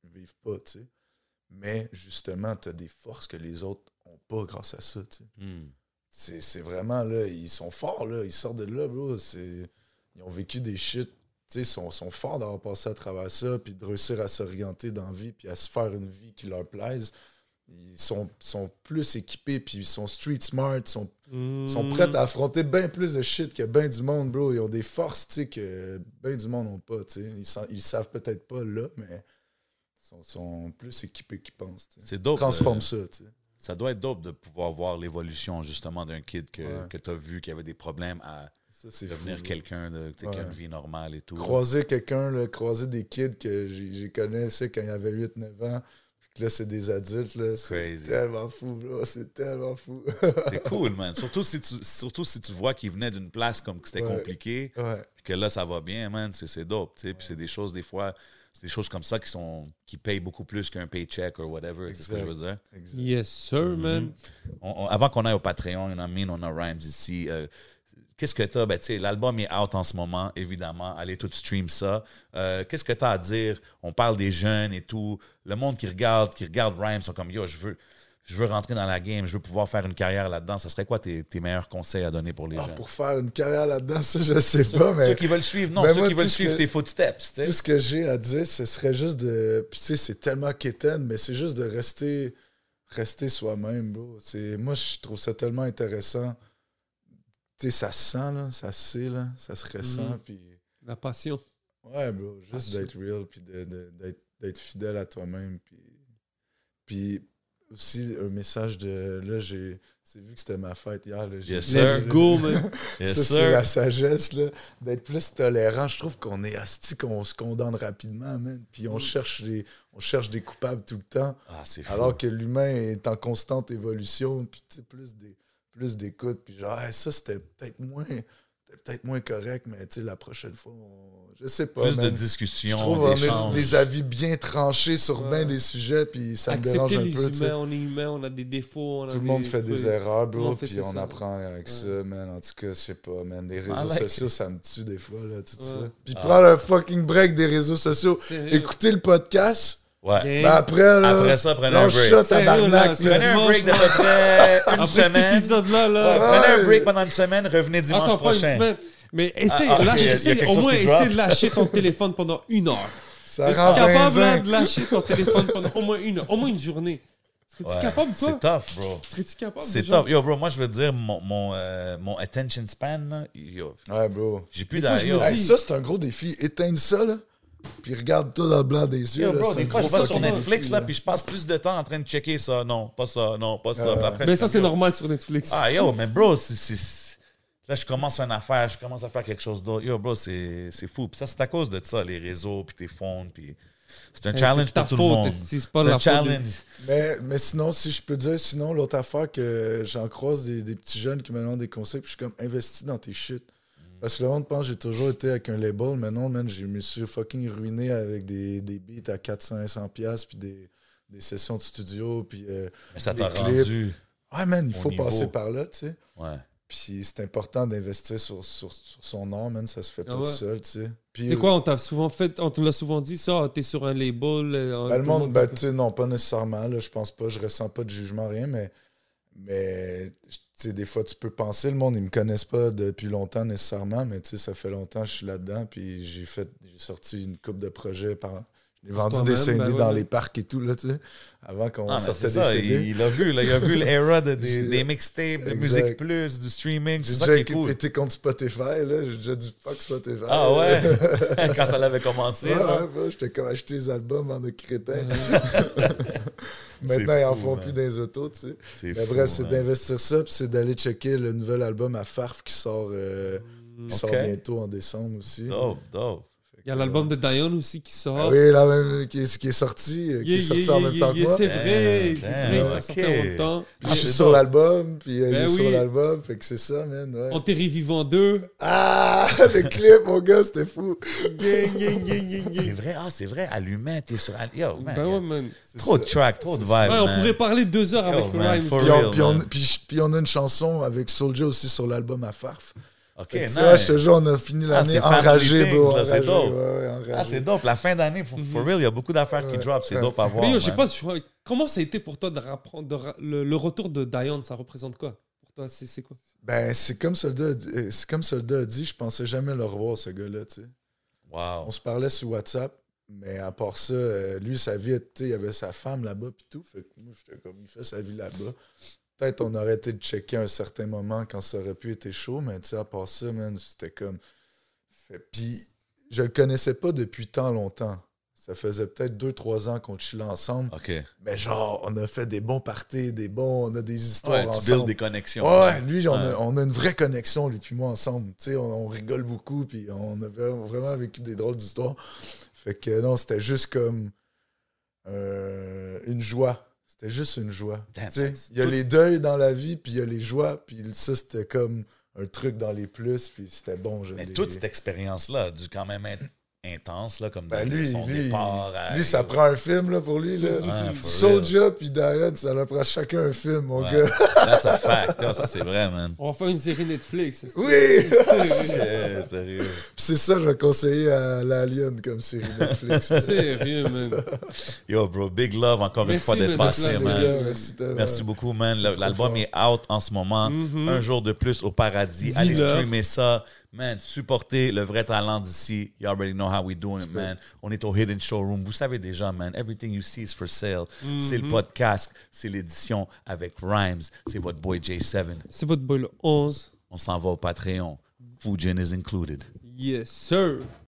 vivent pas, tu sais. Mais justement, tu as des forces que les autres ont pas grâce à ça. Hmm. C'est vraiment là, ils sont forts là, ils sortent de là, bro. Ils ont vécu des shit sais, sont, sont forts d'avoir passé à travers ça, puis de réussir à s'orienter dans la vie, puis à se faire une vie qui leur plaise. Ils sont, sont plus équipés, puis ils sont street smart, sont, sont prêts à affronter bien plus de shit que bien du monde, bro. Ils ont des forces, que bien du monde n'ont pas. Ils, sa- ils savent peut-être pas là, mais ils sont, sont plus équipés qu'ils pensent. C'est dope. Transforme euh, ça. Ça doit être dope de pouvoir voir l'évolution justement d'un kid que, Ouais. que tu as vu qui avait des problèmes à Ça, devenir quelqu'un de, qui a une vie normale et tout. croiser quelqu'un, croiser des kids que j'ai connaissé quand il avait 8-9 ans, puis que là, c'est des adultes, là, c'est tellement fou, bro, <laughs> c'est tellement fou. C'est <laughs> cool, man. Surtout si tu, surtout si tu vois qu'il venait d'une place comme que c'était Ouais. compliqué, ouais, puis que là, ça va bien, man. C'est dope, tu sais. Puis c'est des choses, des fois, c'est des choses comme ça qui sont qui payent beaucoup plus qu'un paycheck ou whatever. C'est ce que je veux dire. exact. Yes, sir, man. On- on- avant qu'on aille au Patreon, on a mis, on a Rhymes ici. euh, Qu'est-ce que tu as? Ben, tu sais, l'album est out en ce moment, évidemment. Allez tout stream ça. Euh, Qu'est-ce que tu as à dire? On parle des jeunes et tout. Le monde qui regarde, qui regarde Rhymes sont comme Yo, je veux, je veux rentrer dans la game, je veux pouvoir faire une carrière là-dedans. Ça serait quoi tes, tes meilleurs conseils à donner pour les Ah, jeunes? pour faire une carrière là-dedans, ça, je sais pas, Ceux mais qui veulent suivre, non, Ben, ceux moi, qui veulent tout ce suivre que- tes footsteps. tu sais. tout ce que j'ai à dire, ce serait juste de. Puis tu sais, c'est tellement quétaine, mais c'est juste de rester, rester soi-même, bro. C'est- Moi, je trouve ça tellement intéressant. Tu sais, ça se sent, là, ça se sait, là, ça se ressent, Mhm. puis. La passion. Ouais, bro, juste d'être real, puis de- de- d'être d'être fidèle à toi-même. Puis, puis aussi, un message de. Là, j'ai. C'est vu que c'était ma fête hier. Là, j'ai- Yes. Let's go, man. <laughs> Yes, ça, c'est la sagesse, là, d'être plus tolérant. Je trouve qu'on est asti, qu'on se condamne rapidement, man. Puis on, Mm. cherche des, on cherche des coupables tout le temps, Ah, c'est fou. alors que l'humain est en constante évolution. Puis tu sais, plus des plus d'écoute. Puis genre, Hey, ça, c'était peut-être moins, c'était peut-être moins correct, mais tu sais, la prochaine fois, on- je sais pas. Plus de discussions, Je trouve on des avis bien tranchés sur Ouais. bien des sujets, puis ça me dérange un les peu. humains, on est humain, on a des défauts. On a Tout le monde des fait des erreurs, bro, puis on apprend avec Ouais. ça, man. En tout cas, je sais pas, man. Les réseaux like sociaux, ça me tue des fois, là, tout ça. Puis Ah. prendre un fucking break des réseaux sociaux. Écoutez le podcast, Ouais. Gang. ben après, là, Après ça, prenez un break. ça, tabarnak, là, là. Prenez un break d'à là. peu près une Après cet semaine. épisode-là, là. Ouais, Prenez un Ouais. break pendant une semaine, revenez dimanche Attends, pas une prochain. semaine. Mais essaye, Ah, ok, lâche- essaye, au moins, essaye de lâcher ton téléphone pendant une heure. Ça rend capable là, de lâcher ton téléphone pendant au moins une heure, au moins une journée? Serais-tu Ouais, capable, toi? C'est tough, bro. Serais-tu capable? C'est top. Yo, bro, moi, je veux te dire, mon, mon, euh, mon attention span, là, yo, Ouais, bro. j'ai plus d'ailleurs. Hey, ça, c'est un gros défi. Éteindre ça, là, puis regarde-toi dans le blanc des yeux. Yo, là, bro, c'est des un fois, je vais sur Netflix, là, puis je passe plus de temps en train de checker ça. Non, pas ça, non, pas ça. Puis après, Mais ça, c'est normal sur Netflix. Ah, yo, mais bro, c'est- là, je commence une affaire, je commence à faire quelque chose d'autre. Yo, bro, c'est c'est fou. Puis ça, c'est à cause de ça, les réseaux, puis tes phones, puis c'est un Hey, challenge pour tout le monde. c'est pas la un faute des- challenge. Mais, mais sinon, si je peux dire, sinon, l'autre affaire que j'en croise des, des petits jeunes qui me demandent des conseils, puis je suis comme investi dans tes shit. Parce que le monde pense que j'ai toujours été avec un label, mais non, man, je me suis fucking ruiné avec des, des beats à 400-500$, piastres, puis des, des sessions de studio, puis... euh, Mais ça t'a rendu. Ouais, man, il Au faut niveau. passer par là, tu sais. Ouais. Puis c'est important d'investir sur, sur, sur son nom, man, ça se fait pas Ah ouais. tout seul, tu sais. C'est quoi, on t'a souvent fait, on te l'a souvent dit ça, t'es sur un label. euh, Ben, le monde, ben, tu sais, non, pas nécessairement. Là, je pense pas, je ressens pas de jugement, rien, mais, mais des fois, tu peux penser, le monde, ils me connaissent pas depuis longtemps nécessairement, mais ça fait longtemps que je suis là-dedans, puis j'ai fait, j'ai sorti une coupe de projets par. J'ai vendu des CD ben ouais, dans ouais. les parcs et tout, là, tu sais, avant qu'on Ah, sortait des ça, CD. il il a vu, là, il a vu l'era de, des, des mixtapes, de. Musique Plus, du streaming, J'ai c'est ça déjà qui est cool. été contre Spotify, là, j'ai déjà dit fuck Spotify. Ah ouais? <laughs> Quand ça l'avait commencé. Ouais, là. ouais, ouais, j'étais comme acheter des albums en de crétin. <laughs> Maintenant, ils en font man. plus dans les autos, tu sais. Mais fou, bref, c'est d'investir ça, puis c'est d'aller checker le nouvel album à Farf qui sort, euh, qui sort bientôt en décembre aussi. Dope, dope. Il y a l'album de Diane aussi qui sort. Ah oui, là même, qui, est, qui est sorti, qui Yeah, est sorti yeah, en yeah, même temps yeah, que moi. C'est vrai, Damn, c'est vrai, ça sortait en même temps. Puis Ah, je suis sur l'album, puis euh, il Ben est sur oui. l'album, fait que c'est ça, man. Ouais. On t'est vivant 2. Ah, <laughs> le clip, mon gars, c'était fou. C'est vrai, ah, c'est vrai, Allumette, il est sur. Yo, man, Ben il ouais, man. Trop de tracks, trop de vibes. Ouais, on pourrait parler deux heures Yo, avec Rhymes. Puis on, real, puis, on, man. puis, puis on a une chanson avec Soulja aussi sur l'album à Farf. Ok, nice. tu vois, je te jure, on a fini Ah, l'année c'est family enragé, things, bro. c'est dope. ouais, ouais, enragé. Ah, c'est dope. La fin d'année, for, for real, il y a beaucoup d'affaires qui drop. C'est dope à voir. Mais yo, je sais man. pas, comment ça a été pour toi de rapprendre de ra- le, le retour de Diane, ça représente quoi? Pour toi, c'est quoi? Ben, c'est comme Soldat a dit, c'est comme Soldat a dit, je pensais jamais le revoir, ce gars-là, tu sais. Wow. On se parlait sur WhatsApp, mais à part ça, euh, lui, sa vie, tu sais, il y avait sa femme là-bas, puis tout. Fait que moi, j'étais comme, il fait sa vie là-bas. Peut-être on aurait été de checker un certain moment quand ça aurait pu être chaud, mais tu sais, à part ça, man, c'était comme. Puis, je le connaissais pas depuis tant longtemps. Ça faisait peut-être deux, trois ans qu'on chillait ensemble. OK. Mais genre, on a fait des bons parties, des bons, on a des histoires Ouais, tu ensemble. builds des connexions. Ouais, lui, on, Ouais. A, on a une vraie connexion, lui puis moi, ensemble. Tu sais, on, on rigole beaucoup, puis on a vraiment- vraiment vécu des drôles d'histoires. Fait que non, c'était juste comme euh, une joie. C'était juste une joie. Il y a les deuils dans la vie, puis il y a les joies, puis ça, c'était comme un truc dans les plus, puis c'était bon. je Mais toute cette expérience-là a dû quand même être intense, là, comme Ben, lui, son lui, départ. à- lui, ça prend un film là, pour lui. Là. Ouais, puis Diane, ça leur prend chacun un film, mon Ouais. gars. That's a fact. Yo, ça, c'est vrai, man. On va faire une série Netflix. Oui! <laughs> Sérieux. Puis c'est ça, je vais conseiller à l'Alien comme série Netflix. <laughs> Sérieux, man. Yo, bro, big love encore une fois d'être passé, man. Merci, tellement. Merci beaucoup, man. L'album est out en ce moment. Mhm. Un jour de plus au paradis. Allez streamer ça. Man, supportez le vrai talent d'ici. You already know how we doing it, man. On est au Hidden Showroom. Vous savez déjà, man. Everything you see is for sale. C'est le podcast. C'est l'édition avec Rhymes. C'est votre boy J7. C'est votre boy le 11. On s'en va au Patreon. Fujin is included. Yes, sir.